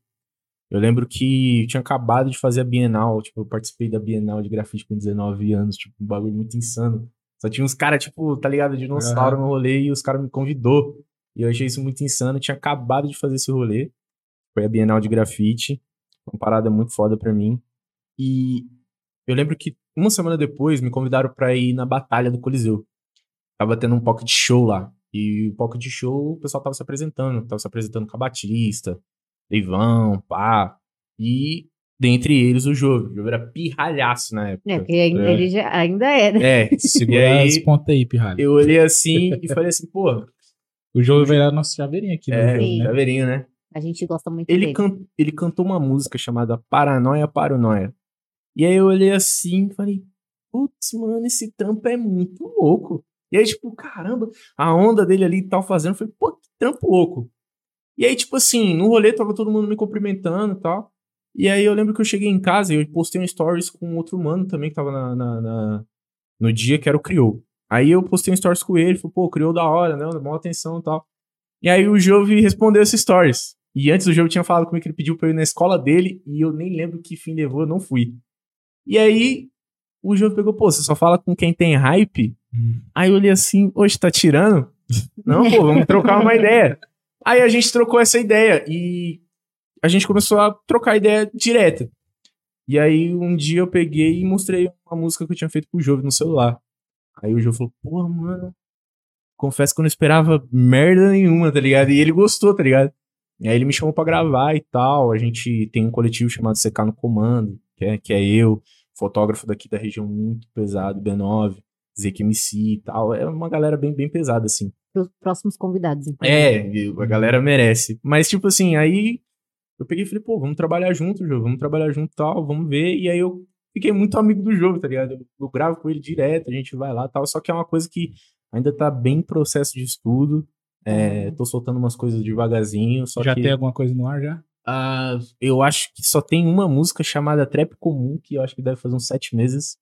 Eu lembro que eu tinha acabado de fazer a Bienal, tipo, eu participei da Bienal de grafite com 19 anos, tipo, um bagulho muito insano. Só tinha uns caras, tipo, tá ligado, dinossauro no rolê e os caras me convidou. E eu achei isso muito insano, eu tinha acabado de fazer esse rolê. Foi a Bienal de grafite, uma parada muito foda pra mim. E eu lembro que uma semana depois me convidaram pra ir na Batalha do Coliseu. Tava tendo um pocket show lá. E o pocket show, o pessoal tava se apresentando, tava se apresentando com a Batista, Leivão, pá. E dentre eles o Jove. O Jove era pirralhaço na época. É, porque ainda, É. ele já- ainda é, né? É, Segura as aí pontas aí, pirralho. eu olhei assim e falei assim, pô, O jogo vai virar nosso chaveirinho aqui, é, no jogo, Sim. né? chaveirinho, né? A gente gosta muito Ele, dele. can- ele cantou uma música chamada Paranoia Paranoia. E aí eu olhei assim e falei, putz, mano, esse trampo é muito louco. E aí, tipo, caramba, a onda dele ali e tal fazendo, falei, pô, que trampo louco. E aí, tipo assim, no rolê tava todo mundo me cumprimentando e tal. E aí eu lembro que eu cheguei em casa e eu postei um stories com outro mano também que tava na, na- na- no dia, que era o Criou. Aí eu postei um stories com ele, falei, pô, Criou da hora, né? Mó atenção e tal. E aí o Jove respondeu esse stories. E antes o Jove tinha falado comigo que ele pediu pra eu ir na escola dele e eu nem lembro que fim levou, eu não fui. E aí o Jove pegou, pô, você só fala com quem tem hype? Aí eu olhei assim, hoje tá tirando? Não, pô, vamos trocar uma ideia. Aí a gente trocou essa ideia e a gente começou a trocar ideia direta. E aí um dia eu peguei e mostrei uma música que eu tinha feito pro Jove no celular. Aí o Jove falou, pô, mano, confesso que eu não esperava merda nenhuma, tá ligado? E ele gostou, tá ligado? E aí ele me chamou pra gravar e tal. A gente tem um coletivo chamado CK no Comando, que é, que é eu, fotógrafo daqui da região muito pesado, B9, ZQMC e tal. É uma galera bem, bem pesada, assim. Pros próximos convidados. então. É, a galera merece. Mas, tipo assim, aí eu peguei e falei, pô, vamos trabalhar junto, Jô, vamos trabalhar junto e tal, vamos ver. E aí eu fiquei muito amigo do jogo, tá ligado? Eu, eu gravo com ele direto, a gente vai lá e tal. Só que é uma coisa que ainda tá bem em processo de estudo. É, tô soltando umas coisas devagarzinho, só já que tem alguma coisa no ar já? ah, eu acho que só tem uma música chamada Trap Comum, que eu acho que deve fazer uns sete meses.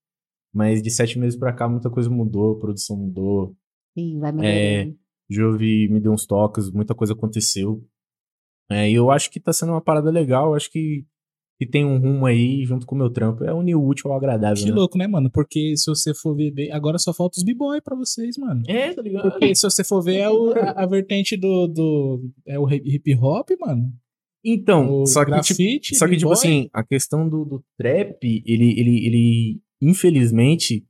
Mas de sete meses pra cá muita coisa mudou, a produção mudou. Sim, vai É, melhorando. Jovi me deu uns toques, muita coisa aconteceu. É, e eu acho que tá sendo uma parada legal, eu acho que, que tem um rumo aí junto com o meu trampo. É unir o útil ao agradável, Que né? louco, né, mano? Porque se você for ver bem, agora só falta os b-boy pra vocês, mano. É, tá ligado? Porque se você for ver, é o- a, a vertente do, do. É o hip hop, mano. Então, O só que, tipo, grafite, só que tipo assim, a questão do, do trap, ele, ele, ele, infelizmente,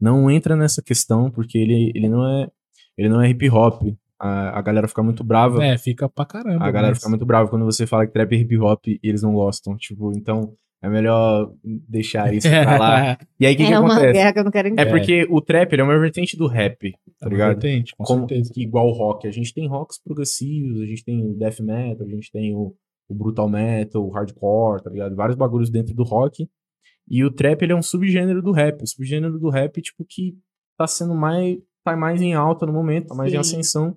não entra nessa questão, porque ele, ele não é. Ele não é hip hop. A, a galera fica muito brava. É, fica pra caramba. A galera mas- fica muito brava quando você fala que trap é hip hop e eles não gostam. Tipo, então é melhor deixar isso pra lá. E aí o que, que é uma acontece? guerra que eu não quero É entender. porque o trap ele é uma vertente do rap, tá É uma ligado? vertente, com Como, certeza. que igual o rock. A gente tem rocks progressivos, a gente tem o death metal, a gente tem o, o brutal metal, o hardcore, tá ligado? Vários bagulhos dentro do rock. E o trap ele é um subgênero do rap. O subgênero do rap, tipo, que tá sendo mais. tá mais em alta no momento, tá mais em Sim. ascensão.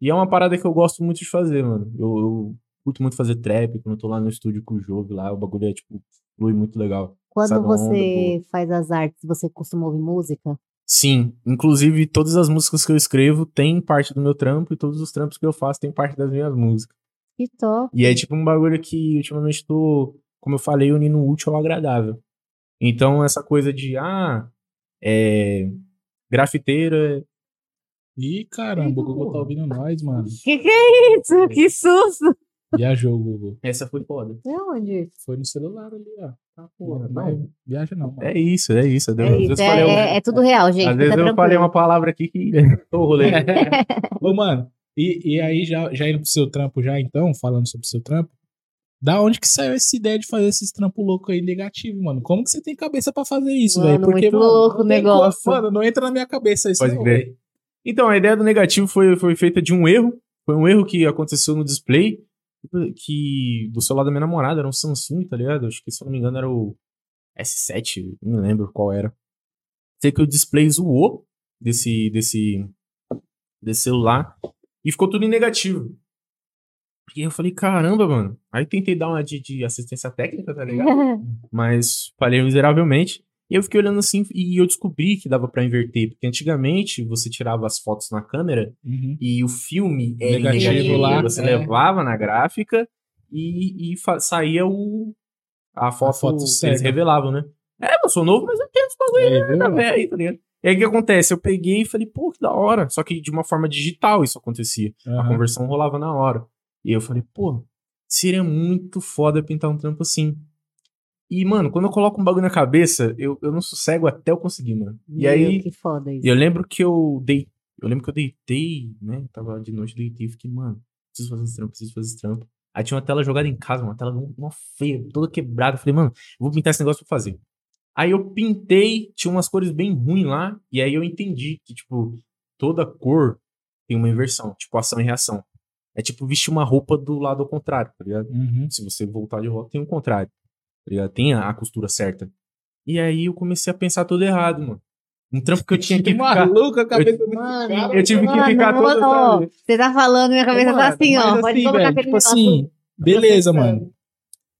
E é uma parada que eu gosto muito de fazer, mano. Eu, eu curto muito fazer trap, quando eu tô lá no estúdio com o jogo lá, o bagulho é, tipo, flui muito legal. Quando sabe, você faz as artes, você costuma ouvir música? Sim, inclusive todas as músicas que eu escrevo têm parte do meu trampo e todos os trampos que eu faço têm parte das minhas músicas. Que top. E é tipo um bagulho que ultimamente tô, como eu falei, unindo o útil ao agradável. Então essa coisa de, ah, é. Grafiteiro é. Ih, caramba, o Google tá ouvindo nós, mano. Que que é isso? Que susto! Viajou, Google. Essa foi foda. É onde? Foi no celular ali, ó. Tá, porra. Não. Mas viaja não, mano. É isso, é isso. Às É, vezes isso, um- é, é- é tudo real, gente. às vezes eu falei uma palavra aqui que tô rolê. Ô, mano, e, e aí já, já indo pro seu trampo já, então, falando sobre o seu trampo, da onde que saiu essa ideia de fazer esses trampos loucos aí negativo, mano? Como que você tem cabeça pra fazer isso, velho? Porque, muito mano, louco não o negócio. como- mano, não entra na minha cabeça isso Pode não, crer. Então, a ideia do negativo foi, foi feita de um erro. Foi um erro que aconteceu no display. Que do celular da minha namorada era um Samsung, tá ligado? Acho que, se eu não me engano, era o S7. Não me lembro qual era. Sei que o display zoou desse, desse, desse celular. E ficou tudo em negativo. E eu falei, caramba, mano. Aí tentei dar uma de, de assistência técnica, tá ligado? Mas falhei miseravelmente. E eu fiquei olhando assim e eu descobri que dava pra inverter. Porque antigamente você tirava as fotos na câmera Uhum. e o filme era em Negativo negativo. lá, Você é. levava na gráfica e, e saía o. A foto, foto que eles revelavam, né? É, eu sou novo, mas eu tenho esse bagulho Aí, viu? da véia aí, tá ligado? E aí o que acontece? Eu peguei e falei, pô, que da hora. Só que de uma forma digital isso acontecia. A Aham. conversão rolava na hora. E eu falei, pô, seria muito foda pintar um trampo assim. E, mano, quando eu coloco um bagulho na cabeça, eu, eu não sossego até eu conseguir, mano. E Meu, aí, Que foda isso. e eu lembro que eu dei. Eu lembro que eu deitei, né? Tava de noite, deitei e fiquei, mano, preciso fazer esse trampo, preciso fazer esse trampo. Aí tinha uma tela jogada em casa, uma tela uma feia, toda quebrada. Eu falei, mano, vou pintar esse negócio pra fazer. Aí eu pintei, tinha umas cores bem ruins lá, e aí eu entendi que, tipo, toda cor tem uma inversão, tipo ação e reação. É tipo vestir uma roupa do lado ao contrário, tá ligado? Uhum. Se você voltar de volta, tem o contrário. Tá ligado? Tem a, a costura certa. E aí eu comecei a pensar tudo errado, mano. Um trampo que eu tinha que ficar. maluco a cabeça desse Mano, cara. Eu tive que Mano, ficar mano, todo. ó, sabe? Você tá falando, minha cabeça tá Mano, assim, ó. mas Pode assim, colocar velho, aquele tipo negócio. assim, beleza, mano.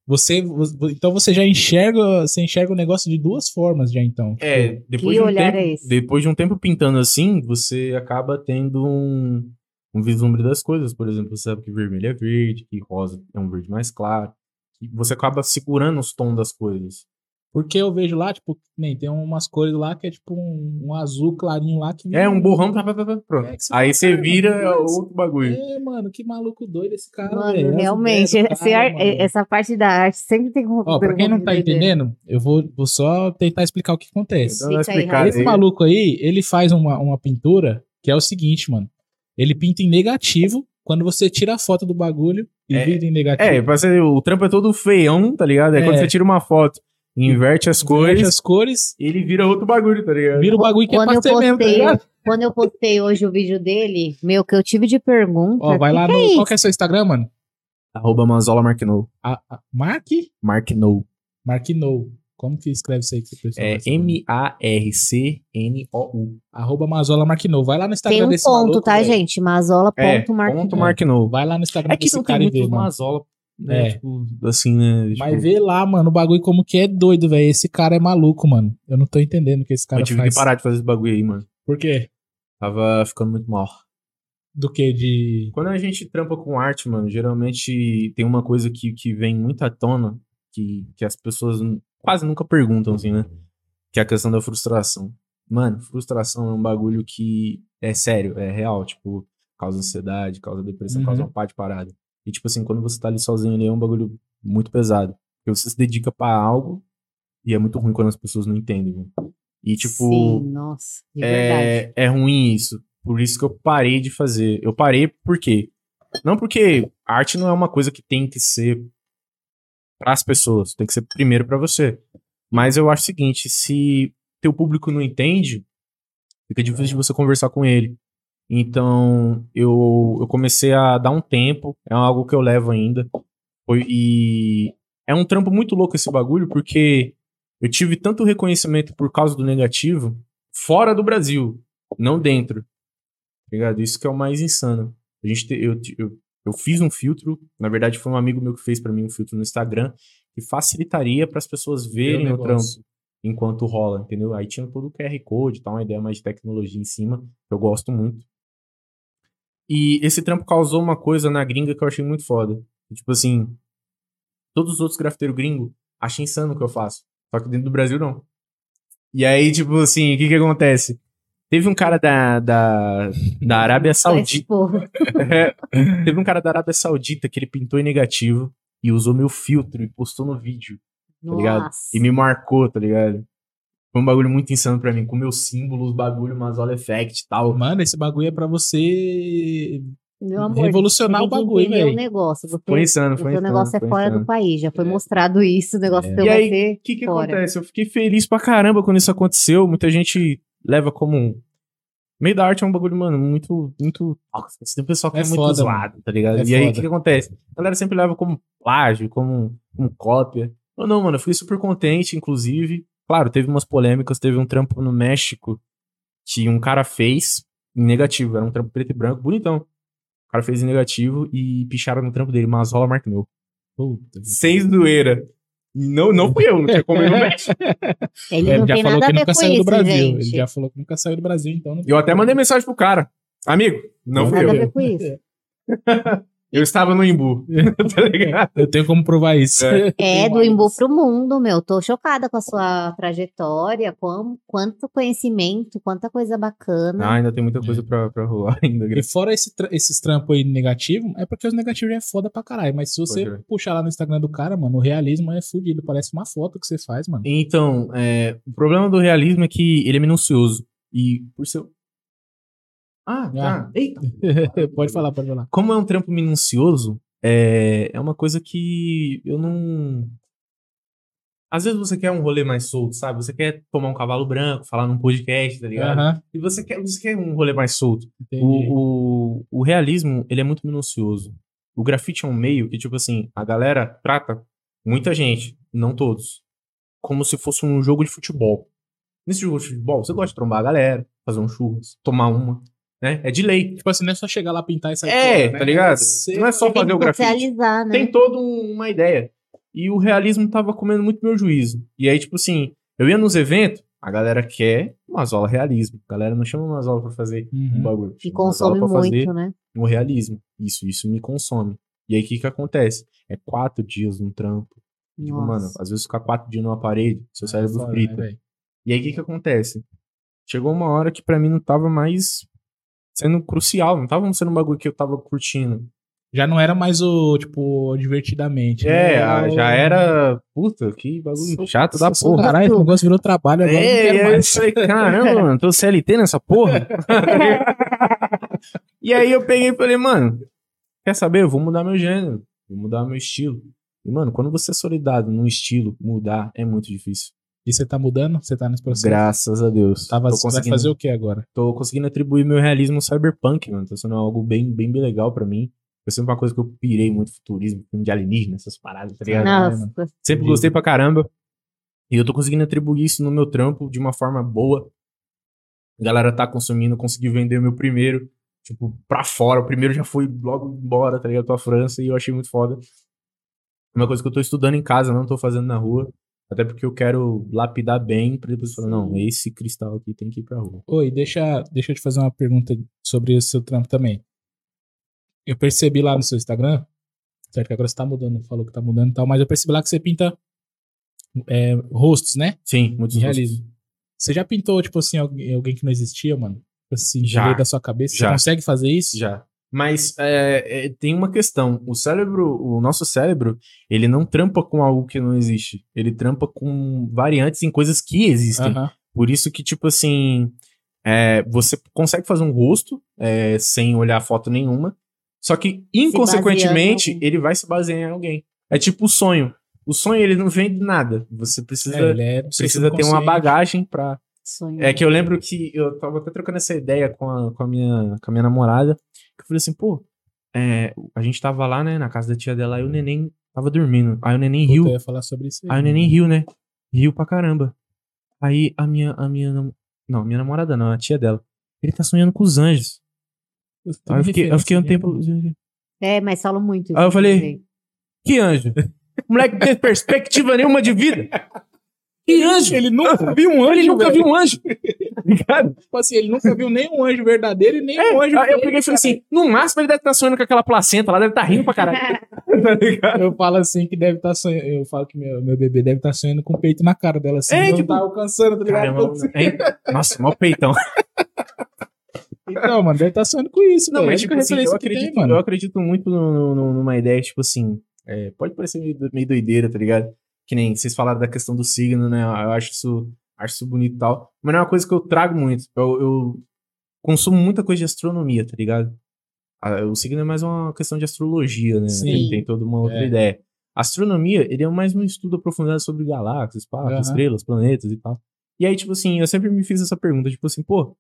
Você, vo- então você já enxerga, você enxerga o negócio de duas formas já então. É, depois de um olhar tempo, é esse? depois de um tempo pintando assim, você acaba tendo um, um vislumbre das coisas. Por exemplo, você sabe que vermelho é verde, que rosa é um verde mais claro. E você acaba segurando os tons das coisas. Porque eu vejo lá, tipo, nem tem umas cores lá que é tipo um, um azul clarinho lá que É um borrão, pá, pá, pá, pronto. É você Aí você vira é outro bagulho. É, mano, que maluco doido esse cara, Mano, velho. As realmente, esse cara, ar- mano. essa parte da arte sempre tem como. Ó, pra quem não tá entendendo, eu vou, vou só tentar explicar o que acontece. Então, explicar. Esse aí. maluco aí, ele faz uma, uma pintura que é o seguinte, mano. Ele pinta em negativo quando você tira a foto do bagulho e É, vira em negativo. É, pra ser, o trampo é todo feião, tá ligado? É, É. quando você tira uma foto e inverte as Inverte cores, as cores, ele vira outro bagulho, tá ligado? vira o bagulho que é Quando pra eu ser mesmo, tá quando eu postei hoje o vídeo dele, meu, que eu tive de pergunta. Ó, vai lá que no. é qual que é seu Instagram, mano? Arroba Manzola Marknou. A, a, Mark? Marknou. Marknou. Como que escreve isso aí que o pessoal É? M-A-R-C-N-O-U. Arroba Mazola Marknou. Vai lá no Instagram Tem um desse ponto, maluco, tá, velho. gente? Mazola, É, ponto. Vai lá no Instagram É que desse não tem cara e muito vê. Mazola, né? É. Tipo, assim, né? Tipo, Mas vê lá, mano, o bagulho como que é doido, velho. Esse cara é maluco, mano. Eu não tô entendendo o que esse cara eu tive faz. que parar de fazer esse bagulho aí, mano. Por quê? Tava ficando muito mal. Do que? De. Quando a gente trampa com arte, mano, geralmente tem uma coisa que, que vem muito à tona, que, que as pessoas quase nunca perguntam, assim, né? Que é a questão da frustração. Mano, frustração é um bagulho que é sério, é real, tipo, causa ansiedade, causa depressão, Uhum. causa uma pá de parada. E, tipo assim, quando você tá ali sozinho ali, é um bagulho muito pesado. Porque você se dedica pra algo e é muito ruim quando as pessoas não entendem, mano. E, tipo, Sim, nossa, é, é ruim isso. Por isso que eu parei de fazer. Eu parei por quê? Não porque arte não é uma coisa que tem que ser para as pessoas, tem que ser primeiro para você. Mas eu acho o seguinte, se teu público não entende, fica difícil de você conversar com ele. Então, eu, eu comecei a dar um tempo, é algo que eu levo ainda. E é um trampo muito louco esse bagulho, porque eu tive tanto reconhecimento por causa do negativo fora do Brasil, não dentro. Tá ligado? Isso que é o mais insano. A gente te- eu, eu, eu fiz um filtro, na verdade foi um amigo meu que fez pra mim um filtro no Instagram, que facilitaria para as pessoas verem o trampo enquanto rola, entendeu? Aí tinha todo o QR Code, tá uma ideia mais de tecnologia em cima, que eu gosto muito. E esse trampo causou uma coisa na gringa que eu achei muito foda. Tipo assim, todos os outros grafiteiros gringos acham insano o que eu faço. Só que dentro do Brasil não. E aí, tipo assim, o que que acontece? Teve um cara da, da, da Arábia Saudita. tipo, É, teve um cara da Arábia Saudita que ele pintou em negativo e usou meu filtro e postou no vídeo tá ligado? nossa. E me marcou, tá ligado? Foi um bagulho muito insano pra mim, com meus símbolos, bagulho, Mazola Effect e tal. Mano, esse bagulho é pra você. Meu amor, revolucionar você o bagulho, velho. o negócio. Você, Foi insano, o foi seu insano. negócio é fora insano. do país. Já foi mostrado isso, o negócio É. teu E aí, o que que fora. acontece? Eu fiquei feliz pra caramba quando isso aconteceu. Muita gente leva como um... Meio da arte é um bagulho, mano, muito, muito... Nossa, Tem um pessoal que é, É muito foda, zoado, tá ligado? É e aí, o que que acontece? A galera sempre leva como plágio, como, como cópia. Eu não, mano, eu fiquei super contente, inclusive. Claro, teve umas polêmicas, teve um trampo no México que um cara fez em negativo. Era um trampo preto e branco, bonitão. O cara fez em negativo e picharam no trampo dele, Mazola Mark Meu. Puta. Sem zoeira. Não, não fui eu, não tinha como eu não mexer. Ele É, não ele já tem falou nada que nunca saiu isso, do Brasil. gente. Ele já falou que nunca saiu do Brasil, então não Eu até mandei mensagem pro cara. Amigo, não fui Nada a eu. Eu estava no Imbu. tá ligado? Eu tenho como provar isso. É. É, do Imbu pro mundo, meu. Tô chocada com a sua trajetória, com quanto conhecimento, quanta coisa bacana. Ah, ainda tem muita coisa pra, pra rolar ainda. E fora esse esses trampos aí negativos, é porque os negativos é foda pra caralho. Mas se você crer. puxar lá no Instagram do cara, mano, o realismo é fudido. Parece uma foto que você faz, mano. Então, é, o problema do realismo é que ele é minucioso. E por seu. Ah, Ah. tá. Eita. pode falar, pode falar. Como é um trampo minucioso, é, é uma coisa que eu não. Às vezes você quer um rolê mais solto, sabe? Você quer tomar um cavalo branco, falar num podcast, tá ligado? Aham, E você quer, você quer um rolê mais solto. O, o, o realismo, ele é muito minucioso. O grafite é um meio que, tipo assim, a galera trata muita gente, não todos, como se fosse um jogo de futebol. Nesse jogo de futebol, você gosta de trombar a galera, fazer um churras, tomar uma, né? É de lei. Tipo assim, não é só chegar lá, pintar e sair É, fora, né? tá ligado? Você- Não é só fazer que o grafite. né? Tem toda um- uma ideia. E o realismo tava comendo muito meu juízo. E aí, tipo assim, eu ia nos eventos, a galera quer Mazola realismo. A galera não chama Mazola pra fazer um Uhum. bagulho. E chama Mazola consome pra fazer muito, né? no realismo. Isso, isso me consome. E aí, o que que acontece? É quatro dias num trampo. Tipo, Nossa. mano, às vezes ficar quatro dias numa parede, seu cérebro frita. né, e aí, o que que acontece? Chegou uma hora que pra mim não tava mais sendo crucial, não tava sendo um bagulho que eu tava curtindo. Já não era mais o, tipo, divertidamente. É, né? a- já era. Puta, que bagulho Sou- chato da Sou- porra. Caralho, esse negócio virou trabalho agora. eu não É, quero aí eu mais. falei, caramba, mano, tô CLT nessa porra. e aí eu peguei e falei, mano, quer saber? Eu vou mudar meu gênero, vou mudar meu estilo. E, mano, quando você é solidário num estilo, mudar é muito difícil. E você tá mudando? Você tá nesse processo? Graças a Deus. Tava, tô você vai conseguindo, fazer o que agora? tô conseguindo atribuir meu realismo cyberpunk, mano. Tá sendo algo bem, bem legal pra mim. Foi sempre uma coisa que eu pirei muito, futurismo, filme de alienígena, essas paradas, tá ligado? Nossa, Sempre Entendi. gostei pra caramba. E eu tô conseguindo atribuir isso no meu trampo de uma forma boa. A galera tá consumindo, consegui vender o meu primeiro, tipo, pra fora. O primeiro já foi logo embora, tá ligado? Pra França, e eu achei muito foda. Uma coisa que eu tô estudando em casa, não tô fazendo na rua. Até porque eu quero lapidar bem pra depois falar, não, esse cristal aqui tem que ir pra rua. Oi, deixa, deixa eu te fazer uma pergunta sobre o seu trampo também. Eu percebi lá no seu Instagram, certo que agora você tá mudando, falou que tá mudando e tal, mas eu percebi lá que você pinta é, rostos, né? Sim, muito De realismo. Você já pintou, tipo assim, alguém, que não existia, mano? Assim, já. da sua cabeça? Já. Você consegue fazer isso? Já. Mas é, é, tem uma questão. O cérebro, o nosso cérebro, ele não trampa com algo que não existe. Ele trampa com variantes em coisas que existem. Aham. Por isso que, tipo assim, é, você consegue fazer um rosto é, sem olhar foto nenhuma. Só que, inconsequentemente, ele vai se basear em alguém. É tipo o sonho. O sonho, ele não vem de nada. Você precisa, É, é seu precisa ter uma bagagem pra, sonho. é que eu lembro que eu tava até trocando essa ideia com a, com a, minha, com a minha namorada. Eu falei assim, pô, é, a gente tava lá, né, na casa da tia dela, aí o neném tava dormindo. Aí o neném Puta, riu. eu ia falar sobre isso aí. Aí o neném riu, né? Riu pra caramba. Aí a minha, a minha, nam- não, minha namorada não, a tia dela. Ele tá sonhando com os anjos. Tem Aí eu fiquei, eu fiquei um tempo. É, mas falam muito. Aí eu falei-. Que anjo? O moleque não tem perspectiva nenhuma de vida. Que anjo? Ele nunca viu um anjo, Ele nunca velho. viu um anjo. Tipo assim, ele nunca viu nem um anjo verdadeiro e nem É, um anjo aí eu peguei e falei assim: no máximo ele deve estar sonhando com aquela placenta lá, deve estar rindo pra caralho. tá? Eu falo assim que deve estar sonhando. Eu falo que meu, meu bebê deve estar sonhando com o peito na cara dela, assim. É, não tipo, tá alcançando, tá ligado? Caramba, hein? Nossa, mó peitão. Então, mano, deve estar sonhando com isso, Não, velho. mas É a tipo assim, eu acredito, tem, mano. eu acredito muito no- no- numa ideia, tipo assim, é, pode parecer meio doideira, tá ligado? Que nem vocês falaram da questão do signo, né? Eu acho isso, acho isso bonito e tal. Mas não é uma coisa que eu trago muito. Eu, eu consumo muita coisa de astronomia, tá ligado? O signo é mais uma questão de astrologia, né? Sim. Tem, toda uma outra É. ideia. Astronomia, ele é mais um estudo aprofundado sobre galáxias, espaço, Aham. estrelas, planetas e tal. E aí, tipo assim, eu sempre me fiz essa pergunta, tipo assim, pô,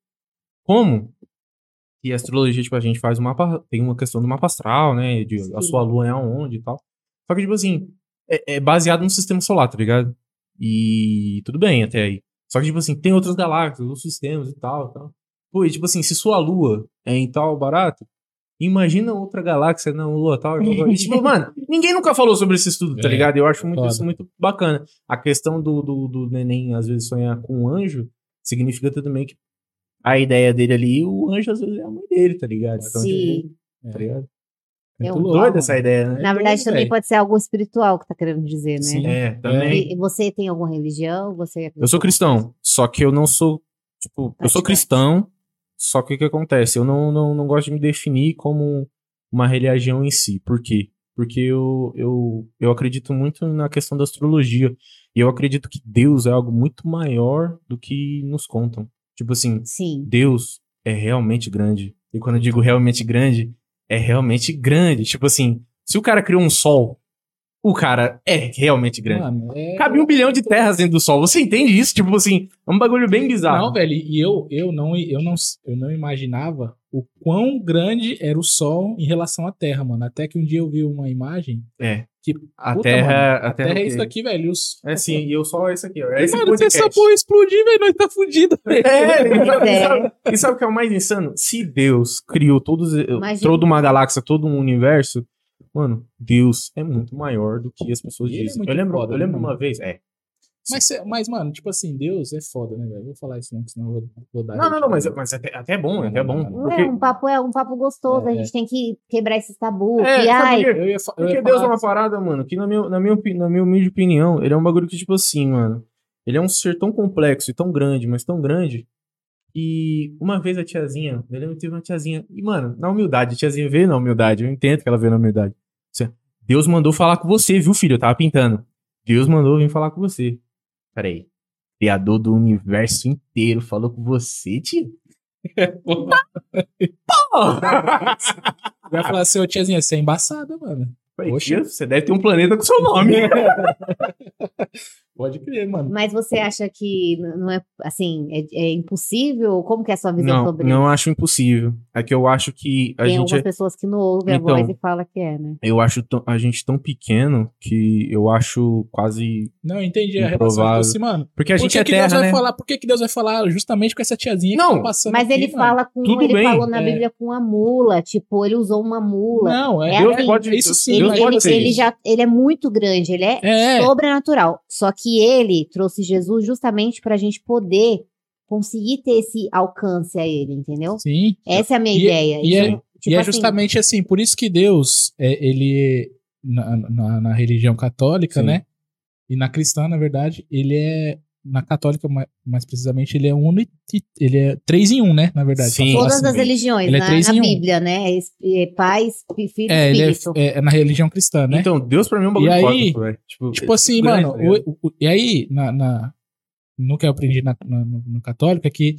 como que a astrologia, tipo, a gente faz um mapa, tem uma questão do mapa astral, né, de a sua lua é aonde e tal. Só que, tipo assim, é, é baseado no sistema solar, tá ligado? E tudo bem até aí. Só que, tipo assim, tem outras galáxias, outros sistemas e tal, e tal. Pô, e tipo assim, se sua lua é em tal barato, imagina outra galáxia na lua tal. tal. E, tipo, mano, ninguém nunca falou sobre esse estudo, tá É, ligado? Eu acho muito, foda. isso muito bacana. A questão do, do, do neném, às vezes, sonhar com um anjo, significa também que a ideia dele ali, o anjo, às vezes, é a mãe dele, tá ligado? Então, Sim. tá ligado? É Muito um- louco, Doida essa ideia, né? Na verdade, doido, também pode ser algo espiritual que tá querendo dizer, né? Sim. É, também. E você tem alguma religião? Você Eu sou cristão, só que eu não sou, tipo, eu sou cristão, só que o que acontece? Eu não, não, não gosto de me definir como uma religião em si. Por quê? Porque eu, eu, eu acredito muito na questão da astrologia. E eu acredito que Deus é algo muito maior do que nos contam. Tipo assim, Sim. Deus é realmente grande. E quando eu digo realmente grande, é realmente grande. Tipo assim, se o cara criou um sol, o cara é realmente grande. Mano, é... Cabe um bilhão de terras dentro do Sol. Você entende isso? Tipo assim, é um bagulho bem bizarro. Não, velho, e eu, eu, não, eu, não, eu não imaginava o quão grande era o Sol em relação à Terra, mano. Até que um dia eu vi uma imagem É. que. A puta, Terra, mano, a a Terra, Terra é isso aqui, velho. Os... É sim, e eu só esse aqui, ó. É esse mano, se essa porra explodir, velho, nós tá fudido, velho. É, e sabe, É. e sabe- e sabe o que é o mais insano? Se Deus criou todos, Imagina. toda uma galáxia, todo um universo, mano, Deus é muito maior do que as pessoas E é dizem. muito eu lembro, foda, eu né, lembro mano? uma vez, é. Mas, mas, mano, tipo assim, Deus é foda, né, velho? Vou falar isso não, senão eu vou, vou dar. Não, não, não, mas, mas até, até é bom, até é bom. Porque, é um papo, é um papo gostoso. A É, gente tem que quebrar esses tabus. É, ai? Eu ia, eu porque ia Deus é falar uma parada, mano, que na minha, na, minha, na minha humilde opinião, ele é um bagulho que, tipo assim, mano, ele é um ser tão complexo e tão grande, mas tão grande, e uma vez a tiazinha, eu lembro que teve uma tiazinha, e, mano, na humildade, a tiazinha veio na humildade, eu entendo que ela veio na humildade. Deus mandou falar com você, viu, filho? Eu tava pintando. Deus mandou vir falar com você. Peraí. Criador do universo inteiro falou com você, tio? Porra! Eu ia falar assim, ô tiazinha, você é embaçada, mano. Poxa. "Tia, Você deve ter um planeta com seu nome. Pode crer, mano. mas você acha que não é assim, é, é impossível? Como que é a sua visão Não, sobre não isso? acho impossível. É que eu acho que a Tem gente, algumas é- pessoas que não ouvem Então. a voz e fala que é, né? eu acho tão- a gente tão pequeno que eu acho quase Não, entendi a relação. Improvável. Tipo assim, mano, porque a por gente que, é que Deus terra, vai né? falar? Por que, que Deus vai falar justamente com essa tiazinha Não, que tá passando Mas aqui, ele mano? fala com. Tudo ele bem. falou na É. Bíblia com a mula. Tipo, ele usou uma mula. Não, é, É Deus assim, pode, isso sim, ele, Deus ele, ser ele já ele é muito grande, ele é, É. sobrenatural. Só que ele trouxe Jesus justamente pra gente poder conseguir ter esse alcance a ele, entendeu? Sim. Essa é a minha E- ideia. e é- Então, tipo e é assim, justamente assim, por isso que Deus, é, ele, na, na, na religião católica, Sim. né? E na cristã, na verdade, ele é, na católica, mais, precisamente, ele é e, ele é três em um, né? Na verdade. Sim. Todas assim, as religiões, Ele é na, três na em um. Bíblia, né? Es- é Pai, Filho É, e ele é, Espírito. é, é na religião cristã, né? Então, Deus pra mim é um bagulho aí, cósmico. Tipo, Tipo assim, grande, mano, tá o- o- e aí, na, na- no que eu aprendi na- na- no, no católico é que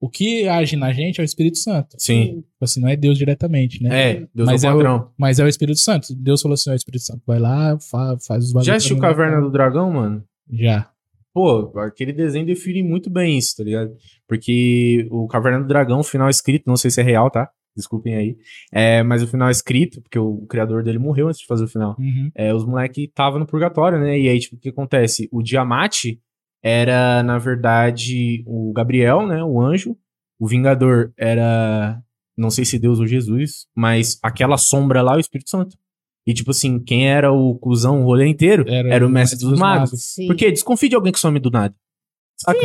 o que age na gente é o Espírito Santo. Sim. Tipo assim, não é Deus diretamente, né? É, Deus Mas é é o o- padrão. Mas é o Espírito Santo. Deus falou assim, ó, Espírito Santo, vai lá, fa- faz os bagulhos. Já assistiu mim, Caverna do Dragão, mano? Já. Pô, aquele desenho define muito bem isso, tá ligado? Porque o Caverna do Dragão, o final escrito, não sei se é real, tá? Desculpem aí. É, mas o final escrito, porque o criador dele morreu antes de fazer o final. Uhum. É, os moleques estavam no purgatório, né? E aí, tipo, o que acontece? O Diamante era, na verdade, o Gabriel, né? O anjo. O Vingador era, não sei se Deus ou Jesus, mas aquela sombra lá é o Espírito Santo. E, tipo assim, quem era o cuzão o rolê inteiro era, o mestre dos, magos. Sim. Porque desconfie de alguém que some do nada. Saca?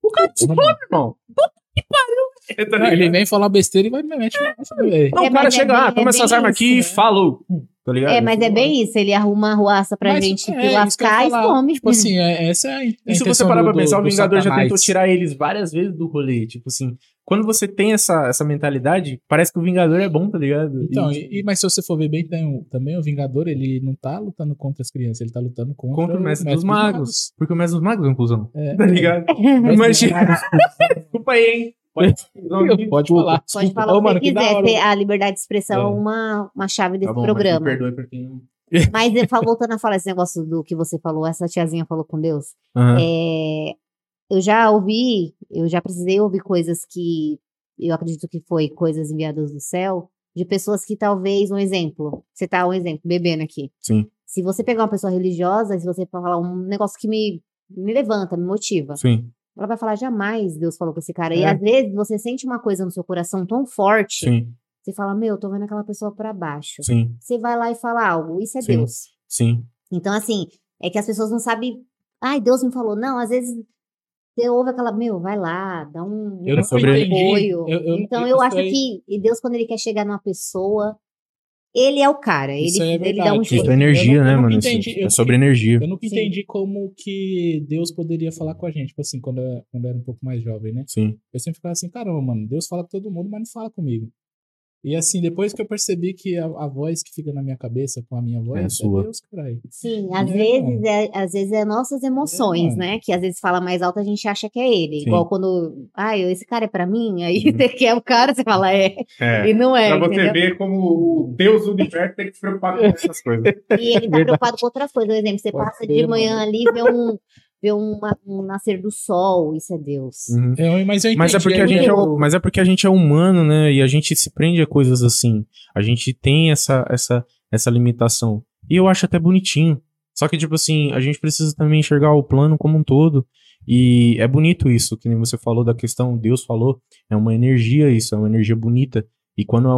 O cara some, irmão. Puta que pariu. Ele vem falar besteira e vai me mete velho. Não, É, o cara é chega, bem- ah, é toma essas bem armas aqui e né? falou. Tá ligado? É, mas é bem isso. Ele arruma a ruaça pra Mas gente é, lascar e some. Tipo assim, é, essa é a, E se você parar do- pra do- pensar, o do Vingador já tentou tirar eles várias vezes do rolê. Tipo assim, quando você tem essa, essa mentalidade, parece que o Vingador é bom, tá ligado? Então, E, e, e- mas se você for ver bem, tem o- também o Vingador, ele não tá lutando contra as crianças, ele tá lutando contra, contra o mestre dos magos. Porque o mestre dos magos é um cuzão. É. Tá ligado? Imagina. Desculpa aí, hein? Pode, Pode falar. Pode falar o que quiser. hora. a liberdade de expressão é uma, uma chave desse Tá bom, mas me programa. perdoe porque não... Mas eu falo- voltando a falar esse negócio do que você falou, essa tiazinha falou com Deus. Aham. É, eu já ouvi, eu já precisei ouvir coisas que eu acredito que foi coisas enviadas do céu, de pessoas que talvez, um exemplo, você tá um exemplo, bebendo aqui. Sim, Se você pegar uma pessoa religiosa, se você falar um negócio que me, me levanta, me motiva, sim. Ela vai falar, jamais Deus falou com esse cara. E É. às vezes você sente uma coisa no seu coração tão forte, Sim, você fala, meu, tô vendo aquela pessoa pra baixo. sim, Você vai lá e fala algo, isso é Sim. Deus. sim. Então, assim, é que as pessoas não sabem. Ai, Deus me falou. Não, às vezes você ouve aquela, meu, vai lá, dá um, Eu um apoio. Eu- eu- então, eu- acho que e Deus, quando ele quer chegar numa pessoa, ele é o cara. Ele, Isso é ele dá verdade. um jeito. Isso é energia, Eu não- né, eu mano? Entendi, eu é sobre nunca- energia. Eu nunca Sim. entendi como que Deus poderia falar com a gente, tipo assim, quando eu, quando eu era um pouco mais jovem, né? Sim. Eu sempre ficava assim, caramba, mano, Deus fala com todo mundo, mas não fala comigo. E assim, depois que eu percebi que a, a voz que fica na minha cabeça com a minha voz É é, sua. Deus, caralho. Sim, às É, vezes é, às vezes é nossas emoções, mano. né? Que às vezes fala mais alto, a gente acha que é ele. Sim. Igual quando, ai, esse cara é pra mim, aí Uhum. você quer o cara, você fala, é. É. E não é. Pra você entendeu? ver como o Deus do universo tem que se preocupar com essas coisas. E ele tá preocupado com outras coisas. Por exemplo, você Pode passa ser, de manhã mano. ali e vê um, uma- um nascer do sol, isso é Deus. Uhum. É, mas entendi. Mas é, porque a gente é, mas é porque a gente é humano, né? E a gente se prende a coisas assim. A gente tem essa, essa, essa limitação. E eu acho até bonitinho. Só que, tipo assim, a gente precisa também enxergar o plano como um todo. E é bonito isso, que nem você falou da questão, Deus falou, é uma energia isso, é uma energia bonita. E quando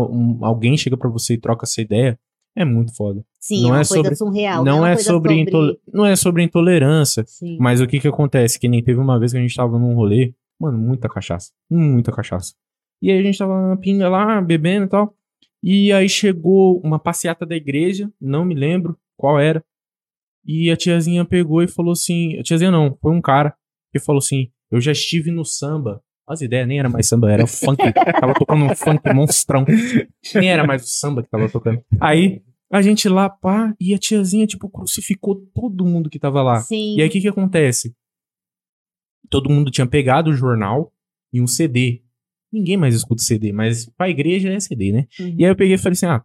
alguém chega pra você e troca essa ideia, é muito foda. Sim, Não é uma é coisa sobre- surreal. não é coisa sobre, intole- não é sobre intolerância, Sim. mas o que que acontece? Que nem teve uma vez que a gente tava num rolê, mano, muita cachaça. Muita cachaça. E aí a gente tava na pinga lá, bebendo e tal. E aí chegou uma passeata da igreja, não me lembro qual era. E a tiazinha pegou e falou assim: a tiazinha não, foi um cara que falou assim: eu já estive no samba. As ideias nem era mais samba, era funk. tava tocando um funk monstrão. Nem era mais o samba que tava tocando. Aí a gente lá, pá, e a tiazinha, tipo, crucificou todo mundo que tava lá. Sim. E aí o que que acontece? Todo mundo tinha pegado o jornal e um CD. Ninguém mais escuta CD, mas pra igreja é CD, né? Uhum. E aí eu peguei e falei assim: ah,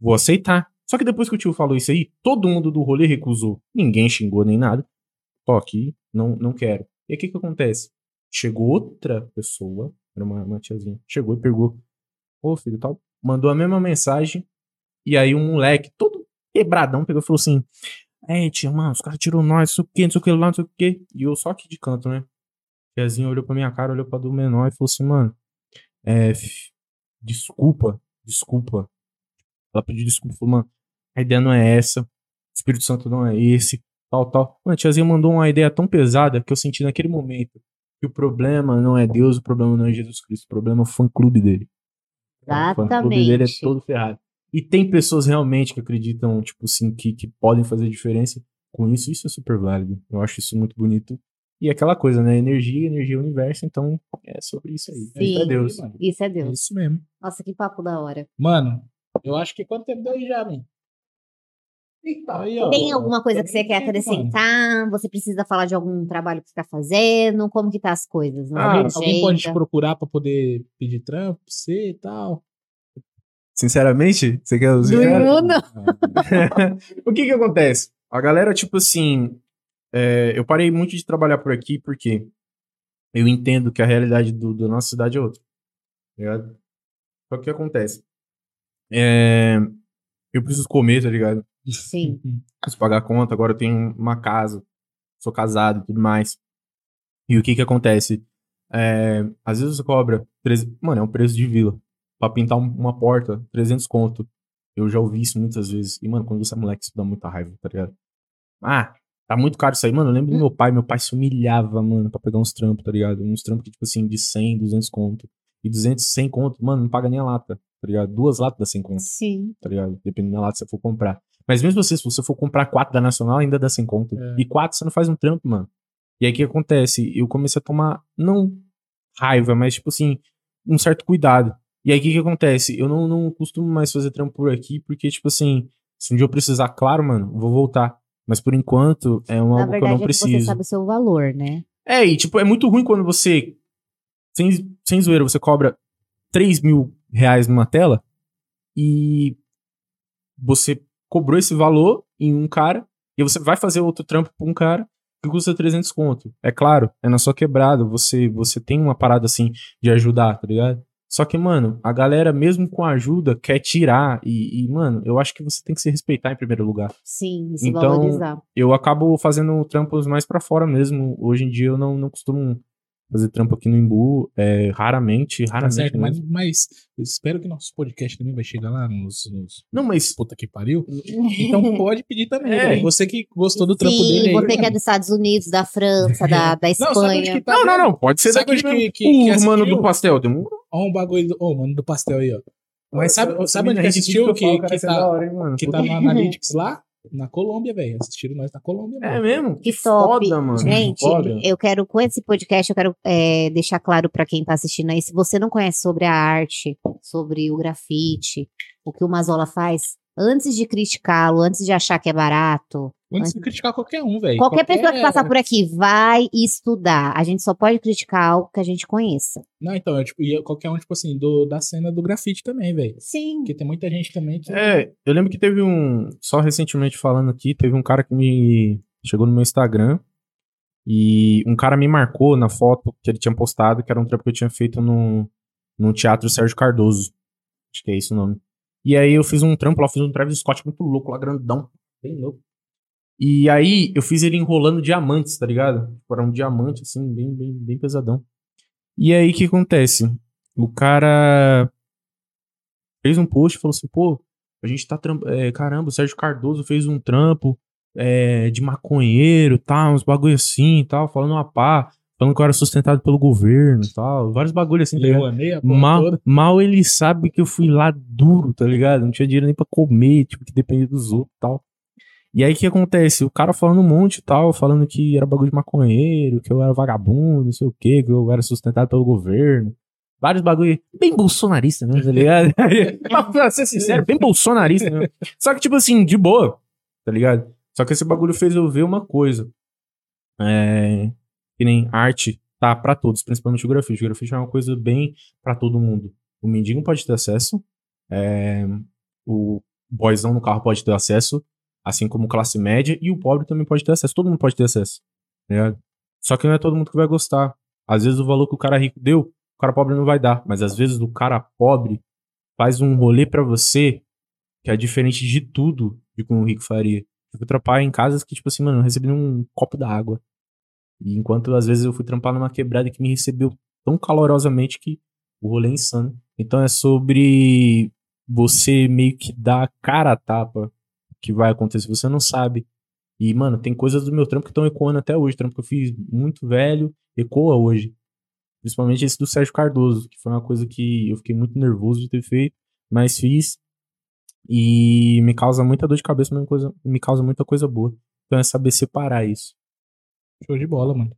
vou aceitar. Só que depois que o tio falou isso aí, todo mundo do rolê recusou. Ninguém xingou nem nada. Tô aqui, não, não quero. E aí o que que acontece? Chegou outra pessoa, era uma, uma tiazinha, chegou e pegou, ô filho tal, mandou a mesma mensagem. E aí um moleque, todo quebradão, pegou e falou assim: É, tia, mano, os caras tirou nós, não sei o que, não sei o que lá, não sei o que. E eu só aqui de canto, né? Tiazinha olhou pra minha cara, olhou pra do menor e falou assim, mano, é, desculpa, desculpa. Ela pediu desculpa, falou, mano, a ideia não é essa, o Espírito Santo não é esse, tal, tal. Mano, a tiazinha mandou uma ideia tão pesada que eu senti naquele momento que o problema não é Deus, o problema não é Jesus Cristo, o problema é o fã-clube dele. O fã-clube dele é Exatamente. todo ferrado. E tem pessoas realmente que acreditam, tipo assim, que, que podem fazer diferença com isso. Isso é super válido. Eu acho isso muito bonito. E é aquela coisa, né? Energia, energia é universo. Então, é sobre isso aí. Sim. Isso é Deus. Mano, Isso é É Deus. isso mesmo. Nossa, que papo da hora. Mano, eu acho que quanto tempo deu aí já, Aí, ó. Tem alguma coisa que você quer acrescentar? Você precisa falar de algum trabalho que você tá fazendo? Como que tá as coisas? Ah, Alguém, pode te procurar pra poder pedir trampo pra você e tal. Sinceramente, você quer Do Imu, não. o que que acontece? A galera, tipo assim, é, eu parei muito de trabalhar por aqui porque eu entendo que a realidade do, da nossa cidade é outra. tá ligado? Só que o que acontece? É, eu preciso comer, tá ligado? Sim. preciso pagar a conta, agora eu tenho uma casa, sou casado e tudo mais. E o que que acontece? É, às vezes você cobra, treze- mano, é um preço de vila. Pra pintar um- uma porta, 300 conto. Eu já ouvi isso muitas vezes. E, mano, quando você é moleque, isso dá muita raiva, tá ligado? Ah, tá muito caro isso aí. Mano, eu lembro do meu pai. Meu pai se humilhava, mano, pra pegar uns trampos, tá ligado? Uns trampos que, tipo assim, de 100, 200 conto. E 200, 100 conto, mano, não paga nem a lata, tá ligado? Duas latas dá 100 conto Sim. tá ligado? Dependendo da lata que você for comprar. Mas mesmo você, se você for comprar quatro da Nacional, ainda dá sem conto. É. E quatro você não faz um trampo, mano. E aí o que acontece? Eu comecei a tomar, não raiva, mas tipo assim, um certo cuidado. E aí o que que acontece? Eu não, não costumo mais fazer trampo por aqui, porque tipo assim, se um dia eu precisar, claro, mano, vou voltar. Mas por enquanto é um Na algo que eu não é que você preciso. sabe o seu valor, né? É, e tipo, é muito ruim quando você, sem, sem zoeira, você cobra 3 mil reais numa tela e você cobrou esse valor em um cara e você vai fazer outro trampo pra um cara que custa 300 conto. É claro, é na sua quebrada, você, você tem uma parada assim de ajudar, tá ligado? Só que, mano, a galera, mesmo com ajuda, quer tirar. E, e, mano, eu acho que você tem que se respeitar em primeiro lugar Sim, se Então, valorizar. eu acabo fazendo trampos mais pra fora mesmo. Hoje em dia eu não, não costumo fazer trampo aqui no Imbu. É, raramente, Tá raramente. certo, mas, mas eu espero que nosso podcast também vai chegar lá nos, nos Não, mas. puta que pariu. Então pode pedir também, É. velho. Você que gostou do trampo Sim, dele aí. você que é dos Estados Unidos, da França, da, da Não, Espanha. que tá, Não, não, não. Pode ser Sabe daqui que- que- que o mano do pastel. Tem um... Ó, um bagulho do. Ô, mano, do pastel aí, ó. Mas sabe, sabe onde que não assistiu? Que, que, isso é da tá, hora, hein, mano? que tá no Analytics lá? Na Colômbia, velho. Assistiram nós na Colômbia, É mano. mesmo? Que top. foda, mano. Gente, Foda. eu quero, com esse podcast, eu quero é, deixar claro pra quem tá assistindo aí, se você não conhece sobre a arte, sobre o grafite, o que o Mazola faz, antes de criticá-lo, antes de achar que é barato, Antes de criticar qualquer um, velho. qualquer pessoa que passar por aqui vai estudar. A gente só pode criticar algo que a gente conheça. Não, então, é tipo, e qualquer um, tipo assim, do, da cena do grafite também, velho. Sim. Porque tem muita gente também que. É, eu lembro que teve um. Só recentemente falando aqui, teve um cara que me. Chegou no meu Instagram. E um cara me marcou na foto que ele tinha postado, que era um trampo que eu tinha feito no, no Teatro Sérgio Cardoso. Acho que é esse o nome. E aí eu fiz um trampo lá, fiz um Travis Scott muito louco lá, grandão. Bem louco. E aí eu fiz ele enrolando diamantes, tá ligado? Tipo, Era um diamante, assim, bem, bem, bem pesadão. E aí o que acontece? O cara fez um post e falou assim, pô, a gente tá é, caramba, o Sérgio Cardoso fez um trampo é, de maconheiro, tal, uns bagulho assim, e tal, falando uma pá, falando que eu era sustentado pelo governo, e tal, vários bagulho assim, tá ligado? Mal, toda. mal ele sabe que eu fui lá duro, tá ligado? Não tinha dinheiro nem pra comer, tipo, que dependia dos outros e tal. E aí o que acontece? O cara falando um monte e tal, falando que era bagulho de maconheiro, que eu era vagabundo, não sei o quê, que eu era sustentado pelo governo. Vários bagulho bem bolsonarista mesmo, tá ligado? pra ser sincero, bem bolsonarista mesmo. Só que, tipo assim, de boa, tá ligado? Só que esse bagulho fez eu ver uma coisa. É. Que nem arte tá pra todos, principalmente o grafite. O grafite é uma coisa bem pra todo mundo. O mendigo pode ter acesso, é, o boyzão no carro pode ter acesso, assim como classe média, e o pobre também pode ter acesso. Todo mundo pode ter acesso, ligado? Só que não é todo mundo que vai gostar. Às vezes o valor que o cara rico deu, o cara pobre não vai dar. Mas às vezes o cara pobre faz um rolê pra você que é diferente de tudo de como o rico faria. Eu fui trampar em casas que, tipo assim, mano, eu recebi um copo d'água. E enquanto às vezes eu fui trampar numa quebrada que me recebeu tão calorosamente que o rolê é insano. Então é sobre você meio que dar cara a tapa que vai acontecer. Você não sabe. E, mano, tem coisas do meu trampo que estão ecoando até hoje. Trampo que eu fiz muito velho, ecoa hoje. Principalmente esse do Sérgio Cardoso, que foi uma coisa que eu fiquei muito nervoso de ter feito, mas fiz. E me causa muita dor de cabeça, mas coisa, me causa muita coisa boa. Então é saber separar isso. Show de bola, mano.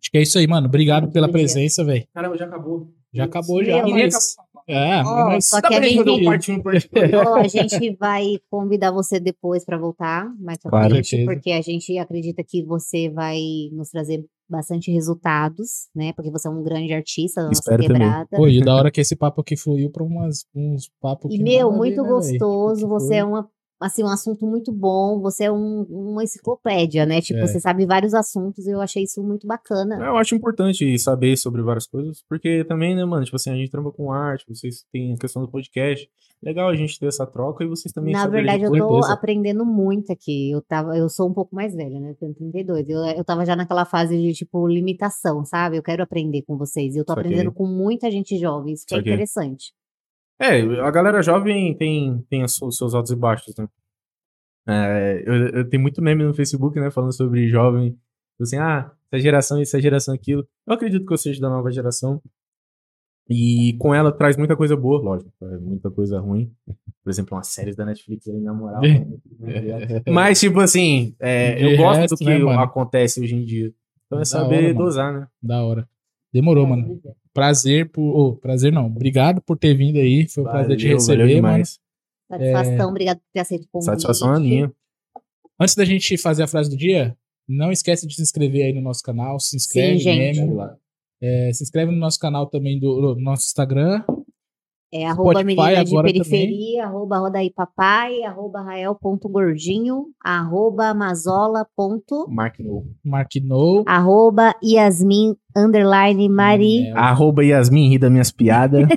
Acho que é isso aí, mano. Obrigado pela presença, velho. Caramba, já acabou. Já acabou já, mas... É, Ó, mas... só que a gente, parte 1 parte dois? ó, a gente vai convidar você depois pra voltar, mais pra Claro. frente, porque a gente acredita que você vai nos trazer bastante resultados, né? Porque você é um grande artista da nossa Espero também. quebrada. Pô, e da hora que esse papo aqui fluiu umas, uns papos E, que meu, muito né, velho? gostoso. Você é uma, assim, um assunto muito bom. Você é um- uma enciclopédia, né? Tipo, É. você sabe vários assuntos. Eu achei isso muito bacana. Eu acho importante saber sobre várias coisas, porque também, né, mano, tipo assim, a gente trampa com arte, vocês têm a questão do podcast. Legal a gente ter essa troca e vocês também Na verdade, eu tô coisa. aprendendo muito aqui. Eu, tava, eu sou um pouco mais velha, né? Eu tenho 32. Eu, eu tava já naquela fase de, tipo, limitação, sabe? Eu quero aprender com vocês. E eu tô Saquei. aprendendo com muita gente jovem. Isso que é Saquei. interessante. É, a galera jovem tem, tem os seus- altos e baixos, né? É, eu, eu tenho muito meme no Facebook, né, falando sobre jovem. Tipo Assim, ah, essa geração essa geração aquilo. Eu acredito que eu seja da nova geração. E com ela traz muita coisa boa, lógico. é Muita coisa ruim. Por exemplo, umas séries da Netflix aí, na moral. né? Mas, tipo assim, é, eu gosto resto, do que né, acontece hoje em dia. Então é Da saber hora, dosar, né? Da hora. Demorou, mano. Prazer por. ô, prazer não. Obrigado por ter vindo aí. Foi um prazer te Valeu, receber, valeu mano. Satisfação, obrigado por ter aceito o convite. Satisfação é minha. Antes da gente fazer a frase do dia, não esquece de se inscrever aí no nosso canal. Se inscreve gente. mesmo. É, se inscreve no nosso canal também do no nosso Instagram. É arroba Spotify menina de periferia, arroba rodaí papai, arroba rael.gordinho, arroba mazola ponto, Mark No. Marquinou. arroba Yasmin underline Mari, É, Arroba Yasmin ri das minhas piadas.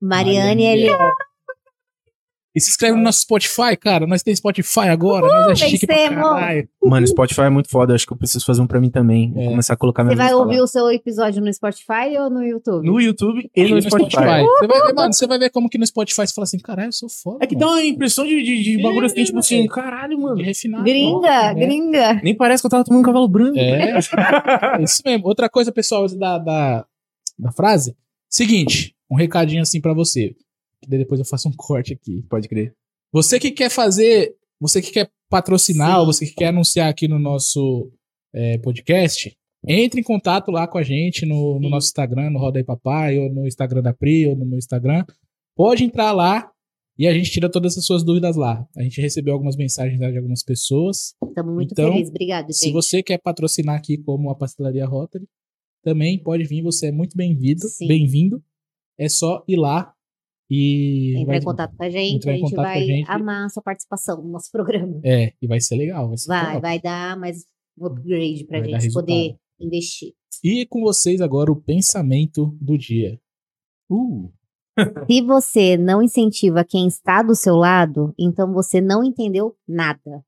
Mariane Mariane L. E se inscreve no nosso Spotify, cara. Nós tem Spotify agora. nós é chique pra caralho. Mano, Spotify é muito foda. Acho que eu preciso fazer um pra mim também. Vou É. começar a colocar minha Você vai ouvir lá. o seu episódio no Spotify ou no YouTube? no YouTube e E no Spotify. Você vai ver, mano, você vai ver como que no Spotify você fala assim, caralho, eu sou foda. É que mano. dá uma impressão de, de, de bagulho assim, É, tipo assim, caralho, mano. refinado. Gringa, né? gringa. Nem parece que eu tava tomando um cavalo branco. É, é isso mesmo. Outra coisa, pessoal, da, da, da frase. Seguinte, um recadinho assim pra você. Que daí depois eu faço um corte aqui. Pode crer. Você que quer fazer, você que quer patrocinar, você que quer anunciar aqui no nosso é, podcast, entre em contato lá com a gente no, no nosso Instagram, no Roda aí Papai, ou no Instagram da Pri, ou no meu Instagram. Pode entrar lá e a gente tira todas as suas dúvidas lá. A gente recebeu algumas mensagens lá de algumas pessoas. Estamos muito Então, felizes. Obrigada, Se gente. você quer patrocinar aqui como a Pastelaria Rotary, também pode vir, você é muito bem-vindo. Bem-vindo. É só ir lá e. Entrar em contato com a gente, a gente a vai gente. amar a sua participação no nosso programa. É, e vai ser legal. Vai, ser Vai, vai dar mais um upgrade pra Vai dar gente poder investir. E com vocês agora o pensamento do dia. Uh. Se você não incentiva quem está do seu lado, então você não entendeu nada.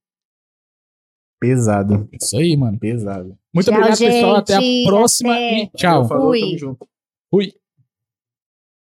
Pesado. Isso aí, mano. Pesado. Muito Tchau, obrigado, pessoal. Até a gente. próxima Até. e tchau. Falou, Fui. tamo junto. Fui.